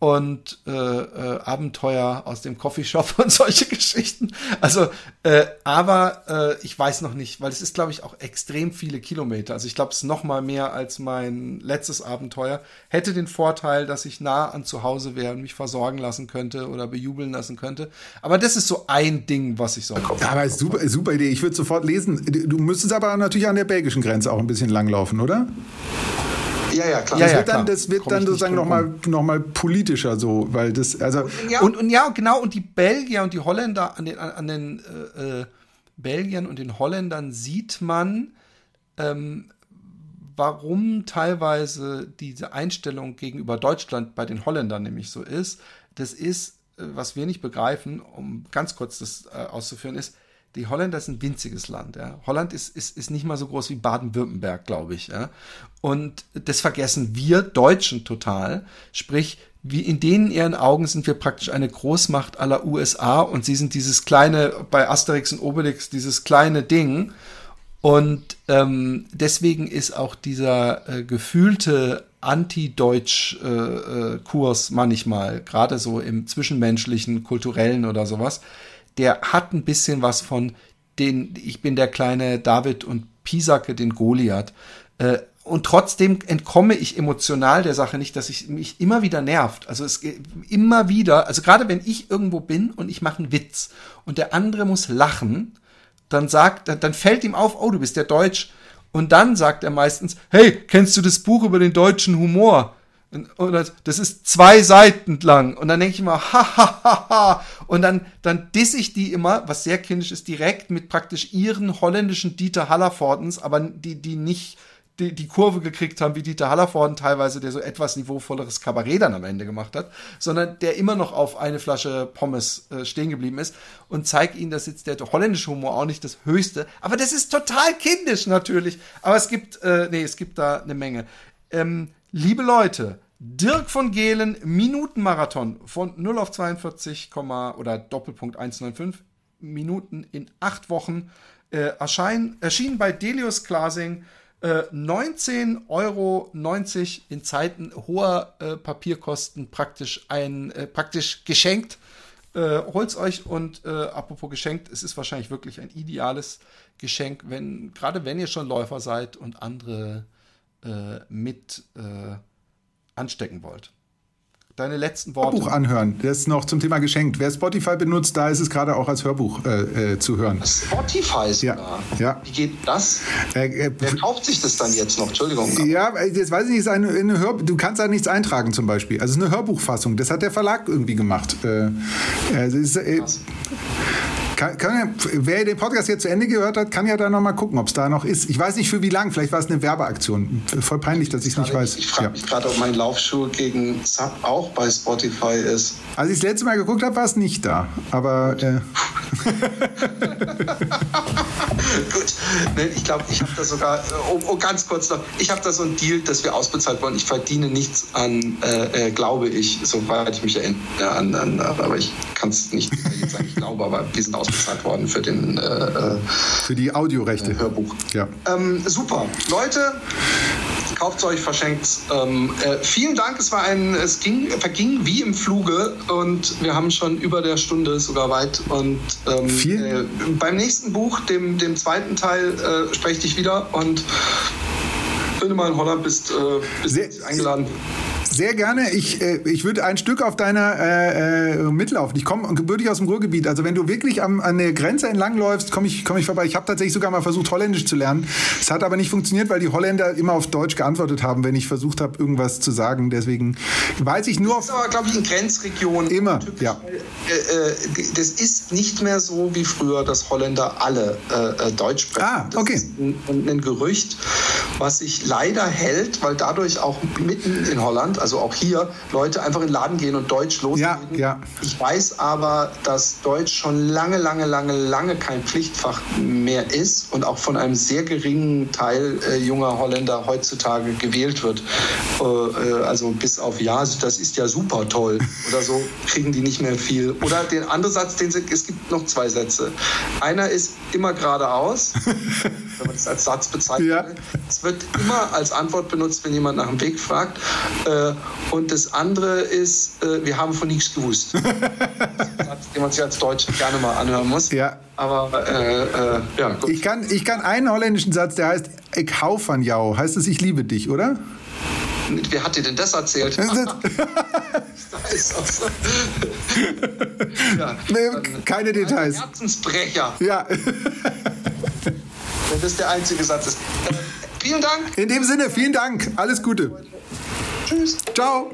und äh, äh, Abenteuer aus dem Coffeeshop und solche Geschichten. Also, äh, aber äh, ich weiß noch nicht, weil es ist, glaube ich, auch extrem viele Kilometer. Also ich glaube, es ist noch mal mehr als mein letztes Abenteuer. Hätte den Vorteil, dass ich nah an zu Hause wäre und mich versorgen lassen könnte oder bejubeln lassen könnte. Aber das ist so ein Ding, was ich so. Ja, aber super, super Idee. Ich würde sofort lesen. Du müsstest aber natürlich an der belgischen Grenze auch ein bisschen langlaufen, oder? Ja, ja, klar. Das ja, wird, dann, das wird dann sozusagen nochmal noch mal politischer so, weil das, also. Und, ja, und, und, ja, genau, und die Belgier und die Holländer, an den, an, an den äh, äh, Belgiern und den Holländern sieht man, ähm, warum teilweise diese Einstellung gegenüber Deutschland bei den Holländern nämlich so ist. Das ist, äh, was wir nicht begreifen, um ganz kurz das äh, auszuführen, ist, die Holländer sind ein winziges Land. Ja. Holland ist, ist, ist nicht mal so groß wie Baden-Württemberg, glaube ich. Ja. Und das vergessen wir Deutschen total. Sprich, wie in denen ihren Augen sind wir praktisch eine Großmacht aller USA und sie sind dieses kleine, bei Asterix und Obelix, dieses kleine Ding. Und ähm, deswegen ist auch dieser äh, gefühlte Anti-Deutsch-Kurs äh, äh, manchmal, gerade so im zwischenmenschlichen, kulturellen oder sowas, der hat ein bisschen was von den, ich bin der kleine David und Pisacke, den Goliath. Äh, und trotzdem entkomme ich emotional der Sache nicht, dass ich mich immer wieder nervt. Also es immer wieder, also gerade wenn ich irgendwo bin und ich mache einen Witz und der andere muss lachen, dann sagt, dann fällt ihm auf, oh, du bist der Deutsch. Und dann sagt er meistens, hey, kennst du das Buch über den deutschen Humor? Und das ist zwei Seiten lang. Und dann denke ich immer, ha, ha, ha, ha. Und dann, dann diss ich die immer, was sehr kindisch ist, direkt mit praktisch ihren holländischen Dieter Hallervordens, aber die, die nicht die, die Kurve gekriegt haben, wie Dieter Hallervorden teilweise, der so etwas niveauvolleres Kabarett dann am Ende gemacht hat, sondern der immer noch auf eine Flasche Pommes äh, stehen geblieben ist und zeigt ihnen, dass jetzt der holländische Humor auch nicht das höchste, aber das ist total kindisch natürlich. Aber es gibt, äh, nee, es gibt da eine Menge. Ähm, Liebe Leute, Dirk von Gehlen, Minutenmarathon von 0 auf 42, oder Doppelpunkt 195 Minuten in acht Wochen. Äh, erschein, erschien bei Delius Glasing äh, 19,90 Euro in Zeiten hoher äh, Papierkosten praktisch ein äh, praktisch geschenkt. Äh, holt's euch und äh, apropos geschenkt, es ist wahrscheinlich wirklich ein ideales Geschenk, wenn gerade wenn ihr schon Läufer seid und andere äh, mit äh, anstecken wollt. Deine letzten Worte. Hörbuch anhören. Das ist noch zum Thema geschenkt. Wer Spotify benutzt, da ist es gerade auch als Hörbuch äh, äh zu hören. Spotify ist ja. ja. Wie geht das? Äh, äh, Wer kauft sich das dann jetzt noch? Entschuldigung. Ja, jetzt weiß ich nicht, ist eine, eine Hör du kannst da nichts eintragen zum Beispiel. Also es ist eine Hörbuchfassung. Das hat der Verlag irgendwie gemacht. Äh, äh, ist, kann, kann, wer den Podcast jetzt zu Ende gehört hat, kann ja da noch mal gucken, ob es da noch ist. Ich weiß nicht für wie lang, vielleicht war es eine Werbeaktion. Voll peinlich, dass ich es nicht weiß. Ich frage ja. mich gerade, ob mein Laufschuh gegen Sub auch bei Spotify ist. Als ich das letzte Mal geguckt habe, war es nicht da. Aber. Äh. Gut. Nee, ich glaube, ich habe da sogar, oh, oh, ganz kurz noch, ich habe da so einen Deal, dass wir ausbezahlt wurden. Ich verdiene nichts an, äh, äh, glaube ich, soweit ich mich erinnere, an, an aber ich kann es nicht sagen, ich glaube, aber wir sind ausbezahlt worden für den äh, äh für die Audiorechte. Hörbuch. Ja. Ähm, super. Leute, kauft euch, verschenkt ähm, äh, Vielen Dank, es war ein, es ging, verging wie im Fluge und wir haben schon über der Stunde sogar weit. Und ähm, äh, beim nächsten Buch, dem, dem zweiten Teil, äh, spreche ich dich wieder und wenn du mal in Holland bist, äh, bist Sehr, eingeladen. Sehr gerne. Ich, äh, ich würde ein Stück auf deiner äh, äh, mitlaufen. Ich komme gebürtig aus dem Ruhrgebiet. Also wenn du wirklich am, an der Grenze entlangläufst, komme ich, komm ich vorbei. Ich habe tatsächlich sogar mal versucht, Holländisch zu lernen. Es hat aber nicht funktioniert, weil die Holländer immer auf Deutsch geantwortet haben, wenn ich versucht habe, irgendwas zu sagen. Deswegen weiß ich nur... Das ist aber, glaube ich, in Grenzregionen. Immer, ja. Äh, äh, das ist nicht mehr so wie früher, dass Holländer alle äh, Deutsch sprechen. Ah, okay. Das ist ein, ein Gerücht, was sich leider hält, weil dadurch auch mitten in Holland, also auch hier, Leute einfach in den Laden gehen und Deutsch loslegen. Ja, ja. Ich weiß aber, dass Deutsch schon lange, lange, lange, lange kein Pflichtfach mehr ist und auch von einem sehr geringen Teil äh, junger Holländer heutzutage gewählt wird. Äh, äh, also bis auf ja, das ist ja super toll oder so, kriegen die nicht mehr viel. Oder den anderen Satz, den sie, es gibt noch zwei Sätze. Einer ist immer geradeaus, wenn man das als Satz bezeichnet. Ja. Es wird immer als Antwort benutzt, wenn jemand nach dem Weg fragt. Äh, und das andere ist, äh, wir haben von nichts gewusst. Das ist ein Satz, den man sich als Deutscher gerne mal anhören muss. Ja. Aber äh, äh, ja, gut. Ich kann, ich kann einen holländischen Satz, der heißt Ich hau van jou. Heißt es, ich liebe dich, oder? Wer hat dir denn das erzählt? Ja, keine Details. Ein Herzensbrecher, Ja, wenn das der einzige Satz ist. Äh, vielen Dank. In dem Sinne, vielen Dank. Alles Gute. Tschüss. Ciao.